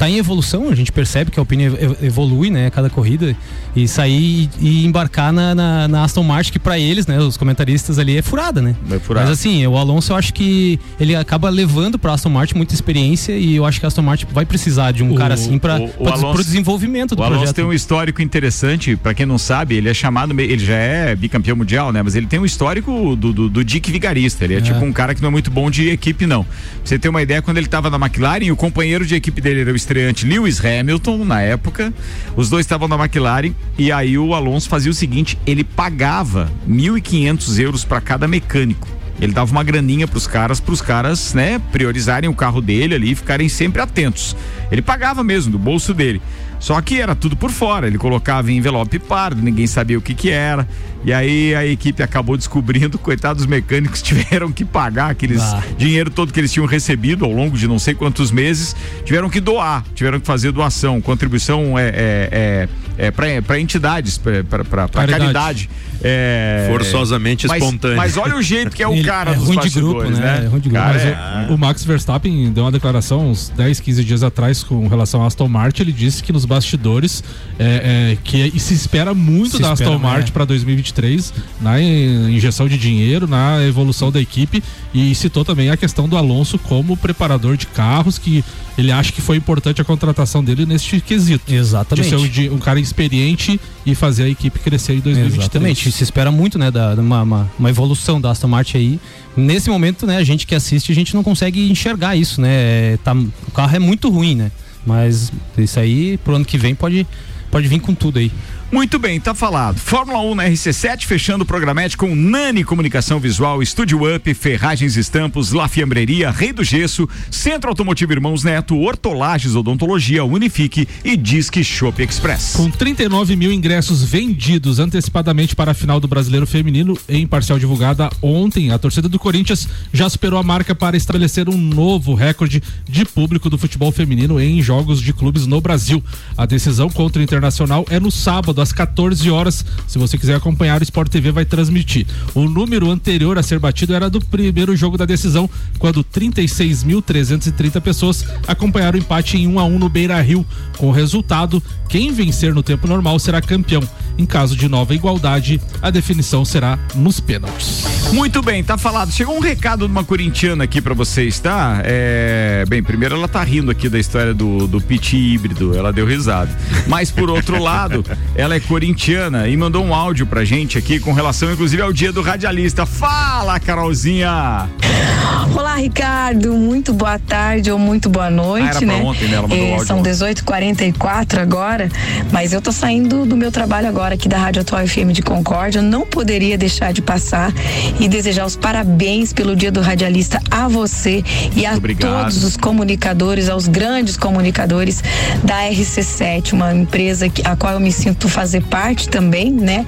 S15: está em evolução, a gente percebe que a Alpine evolui, né, a cada corrida e sair e, embarcar na, na, na, Aston Martin que para eles, né, os comentaristas ali é furada, né? É furada. Mas assim, o Alonso eu acho que ele acaba levando para Aston Martin muita experiência e eu acho que a Aston Martin vai precisar de um o, cara assim para o desenvolvimento do
S2: o
S15: projeto.
S2: O Alonso tem um histórico interessante, para quem não sabe, ele é chamado, ele já é bicampeão mundial, né, mas ele tem um histórico do, do, do Dick Vigarista, ele é, é, tipo um cara que não é muito bom de equipe não. Pra você ter uma ideia, quando ele estava na McLaren, o companheiro de equipe dele era o estreante Lewis Hamilton, na época. Os dois estavam na McLaren e aí o Alonso fazia o seguinte: ele pagava 1.500 euros para cada mecânico. Ele dava uma graninha pros caras, pros caras, né, priorizarem o carro dele ali e ficarem sempre atentos. Ele pagava mesmo do bolso dele. Só que era tudo por fora. Ele colocava em envelope pardo, ninguém sabia o que que era. E aí a equipe acabou descobrindo, coitados mecânicos tiveram que pagar aqueles ah. dinheiro todo que eles tinham recebido ao longo de não sei quantos meses, tiveram que doar, tiveram que fazer doação, contribuição é, é, é, é para entidades, para caridade. caridade. É,
S7: Forçosamente
S2: mas,
S7: espontâneo.
S2: Mas olha o jeito que é o cara
S15: é
S2: dos
S15: ruim de grupo, né? né? É ruim de grupo. Cara,
S3: é. o, o, Max Verstappen deu uma declaração uns 10, 15 dias atrás com relação à Aston Martin. Ele disse que nos bastidores é, é que se espera muito se da espera, Aston Martin para 2023 na injeção de dinheiro, na evolução da equipe e citou também a questão do Alonso como preparador de carros que ele acha que foi importante a contratação dele neste quesito.
S15: Exatamente.
S3: De ser um, um cara experiente e fazer a equipe crescer em 2023. Exatamente.
S15: Se espera muito, né, da, uma, uma, uma, evolução da Aston Martin aí. Nesse momento, né, a gente que assiste, a gente não consegue enxergar isso, né? É, tá, o carro é muito ruim, né? Mas isso aí, pro ano que vem, pode, pode vir com tudo aí.
S2: Muito bem, tá falado. Fórmula 1 na RC7, fechando o programete com Nani Comunicação Visual, Estúdio Up, Ferragens Estampos, La Fiambreria, Rei do Gesso, Centro Automotivo Irmãos Neto, Hortolages Odontologia, Unifique e Disque Shop Express.
S3: Com 39 mil ingressos vendidos antecipadamente para a final do Brasileiro Feminino, em parcial divulgada ontem, a torcida do Corinthians já superou a marca para estabelecer um novo recorde de público do futebol feminino em jogos de clubes no Brasil. A decisão contra o Internacional é no sábado às 14 horas. Se você quiser acompanhar, o Sport TV vai transmitir. O número anterior a ser batido era do primeiro jogo da decisão, quando 36.330 pessoas acompanharam o empate em 1 a 1 no Beira Rio. Com o resultado, quem vencer no tempo normal será campeão. Em caso de nova igualdade, a definição será nos pênaltis.
S2: Muito bem, tá falado. Chegou um recado de uma corintiana aqui para vocês, tá? É... Bem, primeiro ela tá rindo aqui da história do, do pit híbrido, ela deu risada. Mas por outro lado, ela é corintiana e mandou um áudio pra gente aqui com relação, inclusive, ao dia do radialista. Fala, Carolzinha!
S16: Olá, Ricardo. Muito boa tarde ou muito boa noite, ah, né? Ontem, né? Ela mandou é, áudio são 18h44 agora, mas eu tô saindo do meu trabalho agora aqui da Rádio Atual FM de Concórdia. Não poderia deixar de passar e desejar os parabéns pelo dia do radialista a você e a todos os comunicadores, aos grandes comunicadores da RC7, uma empresa que, a qual eu me sinto fazer parte também, né?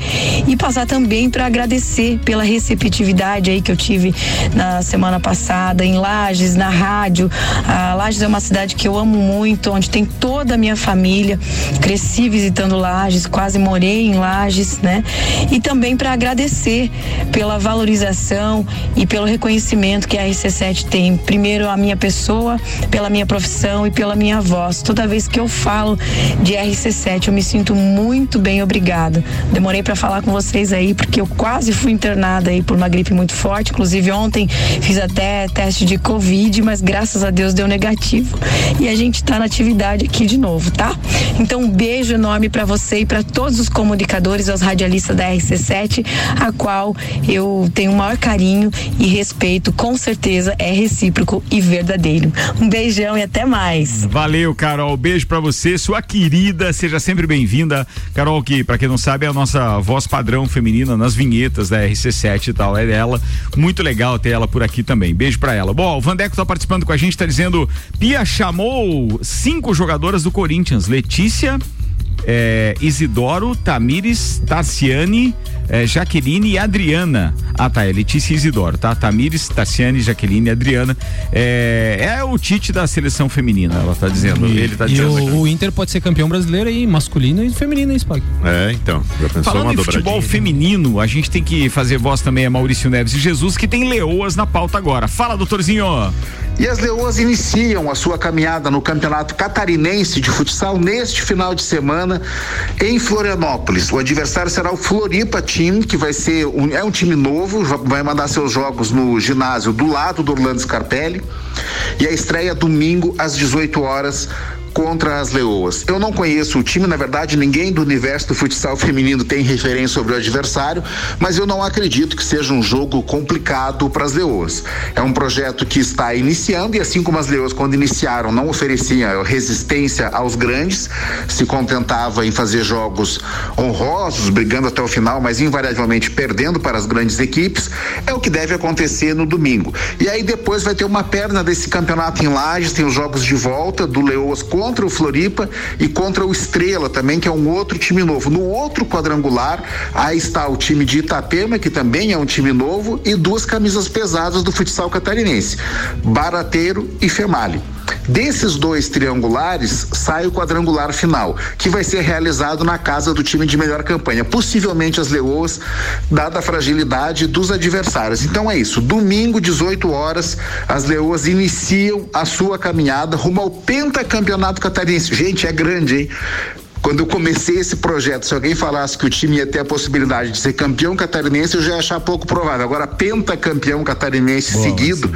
S16: E passar também para agradecer pela receptividade aí que eu tive na semana passada em Lages, na rádio. A Lages é uma cidade que eu amo muito, onde tem toda a minha família. Cresci visitando Lages, quase morei em Lages, né? E também para agradecer pela valorização e pelo reconhecimento que a RC7 tem. Primeiro a minha pessoa, pela minha profissão e pela minha voz. Toda vez que eu falo de RC7, eu me sinto muito bem, obrigado. Demorei para falar com vocês aí porque eu quase fui internada aí por uma gripe muito forte, inclusive ontem fiz até teste de covid, mas graças a Deus deu negativo. E a gente está na atividade aqui de novo, tá? Então um beijo enorme para você e para todos os comunicadores, aos radialistas da RC7, a qual eu tenho o maior carinho e respeito, com certeza é recíproco e verdadeiro. Um beijão e até mais.
S2: Valeu, Carol. Beijo para você, sua querida. Seja sempre bem-vinda. Carol, que para quem não sabe é a nossa voz padrão feminina nas vinhetas da RC7 e tal. É dela. Muito legal ter ela por aqui também. Beijo para ela. Bom, o Vandeco tá participando com a gente, tá dizendo: Pia chamou cinco jogadoras do Corinthians: Letícia, é, Isidoro, Tamires, Tarciane, é, Jaqueline e Adriana. Ah, tá, é Letícia e Isidoro, tá? Tamires, Tarciane, Jaqueline e Adriana. É, é o Tite da seleção feminina, ela tá dizendo.
S15: E,
S2: Ele tá
S15: e
S2: dizendo.
S15: o, o, Inter pode ser campeão brasileiro e masculino e feminino, hein, Spag?
S7: É, então. Já pensou
S2: Falando
S7: uma
S2: em futebol feminino, a gente tem que fazer voz também a Maurício Neves e Jesus, que tem leoas na pauta agora. Fala, doutorzinho.
S6: E as leoas iniciam a sua caminhada no Campeonato Catarinense de Futsal neste final de semana em Florianópolis. O adversário será o Floripa Team, que vai ser um, é um time novo, vai mandar seus jogos no ginásio do lado do Orlando Scarpelli. E a estreia domingo às 18 horas contra as Leoas. Eu não conheço o time, na verdade, ninguém do universo do futsal feminino tem referência sobre o adversário, mas eu não acredito que seja um jogo complicado para as Leoas. É um projeto que está iniciando e assim como as Leoas quando iniciaram não ofereciam resistência aos grandes, se contentava em fazer jogos honrosos, brigando até o final, mas invariavelmente perdendo para as grandes equipes, é o que deve acontecer no domingo. E aí depois vai ter uma perna desse campeonato em Lages, tem os jogos de volta do Leoas contra o Floripa e contra o Estrela também, que é um outro time novo. No outro quadrangular, aí está o time de Itapema, que também é um time novo, e duas camisas pesadas do futsal catarinense, Barateiro e Female. Desses dois triangulares sai o quadrangular final, que vai ser realizado na casa do time de melhor campanha, possivelmente as Leoas, dada a fragilidade dos adversários. Então é isso. Domingo, 18 horas, as Leoas iniciam a sua caminhada rumo ao pentacampeonato catarinense. Gente, é grande, hein? Quando eu comecei esse projeto, se alguém falasse que o time ia ter a possibilidade de ser campeão catarinense, eu já ia achar pouco provável. Agora, pentacampeão catarinense seguido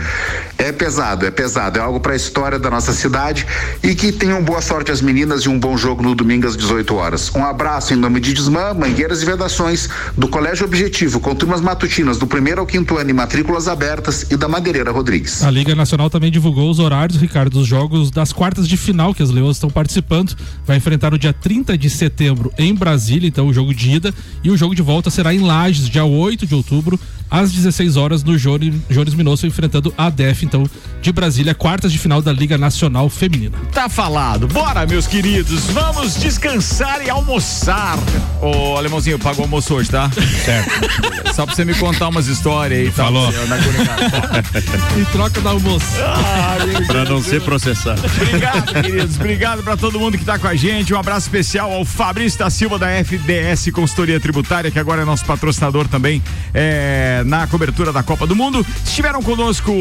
S6: é pesado, é pesado. É algo para a história da nossa cidade e que tenham boa sorte as meninas e um bom jogo no domingo às 18 horas. Um abraço em nome de Desmã, Mangueiras e Vedações, do Colégio Objetivo, com turmas matutinas do primeiro ao quinto ano e matrículas abertas e da Madeireira Rodrigues.
S3: A Liga Nacional também divulgou os horários, Ricardo, dos jogos das quartas de final que as Leões estão participando. Vai enfrentar no dia 30 30 de setembro em Brasília, então o jogo de ida, e o jogo de volta será em Lages, dia 8 de outubro, às 16 horas, no Jones, Jones Minosso, enfrentando a DEF, então, de Brasília, quartas de final da Liga Nacional Feminina.
S2: Tá falado. Bora, meus queridos, vamos descansar e almoçar. Ô, Alemãozinho, pagou almoço hoje, tá? Certo. Só pra você me contar umas histórias aí.
S4: Falou.
S3: em troca do almoço.
S7: Ah, pra não ser processado.
S2: Obrigado, queridos. Obrigado pra todo mundo que tá com a gente. Um abraço especial ao Fabrício da Silva da FDS Consultoria Tributária, que agora é nosso patrocinador também. É na cobertura da Copa do Mundo. Estiveram conosco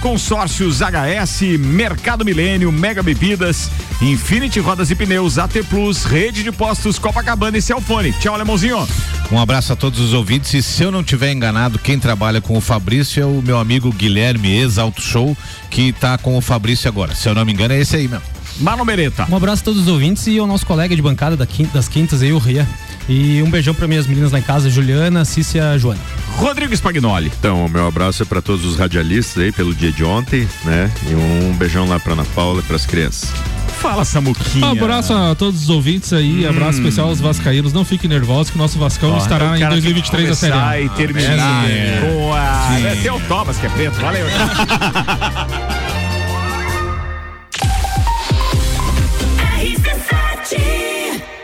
S2: consórcios HS, Mercado Milênio, Mega Bebidas, Infinity Rodas e Pneus, AT Plus, Rede de Postos Copacabana e Celfone. Tchau, Alemãozinho.
S4: Um abraço a todos os ouvintes e se eu não tiver enganado, quem trabalha com o Fabrício é o meu amigo Guilherme, ex-Auto Show, que está com o Fabrício agora. Se eu não me engano, é esse aí mesmo.
S2: Mano Beretta.
S15: Um abraço a todos os ouvintes e ao nosso colega de bancada das quintas aí, o Ria. E um beijão para minhas meninas lá em casa, Juliana, Cícia, Joana.
S2: Rodrigo Spagnoli.
S7: Então, o meu abraço é para todos os radialistas aí pelo dia de ontem, né? E um beijão lá para Ana Paula e para as crianças.
S2: Fala, Samuquinha.
S3: abraço a todos os ouvintes aí, hum. abraço especial aos vascaínos. Não fiquem nervosos que o nosso Vascão oh, estará em 2023 a Série A.
S2: e terminar ah, é. com a... É, o Thomas que é preto, valeu.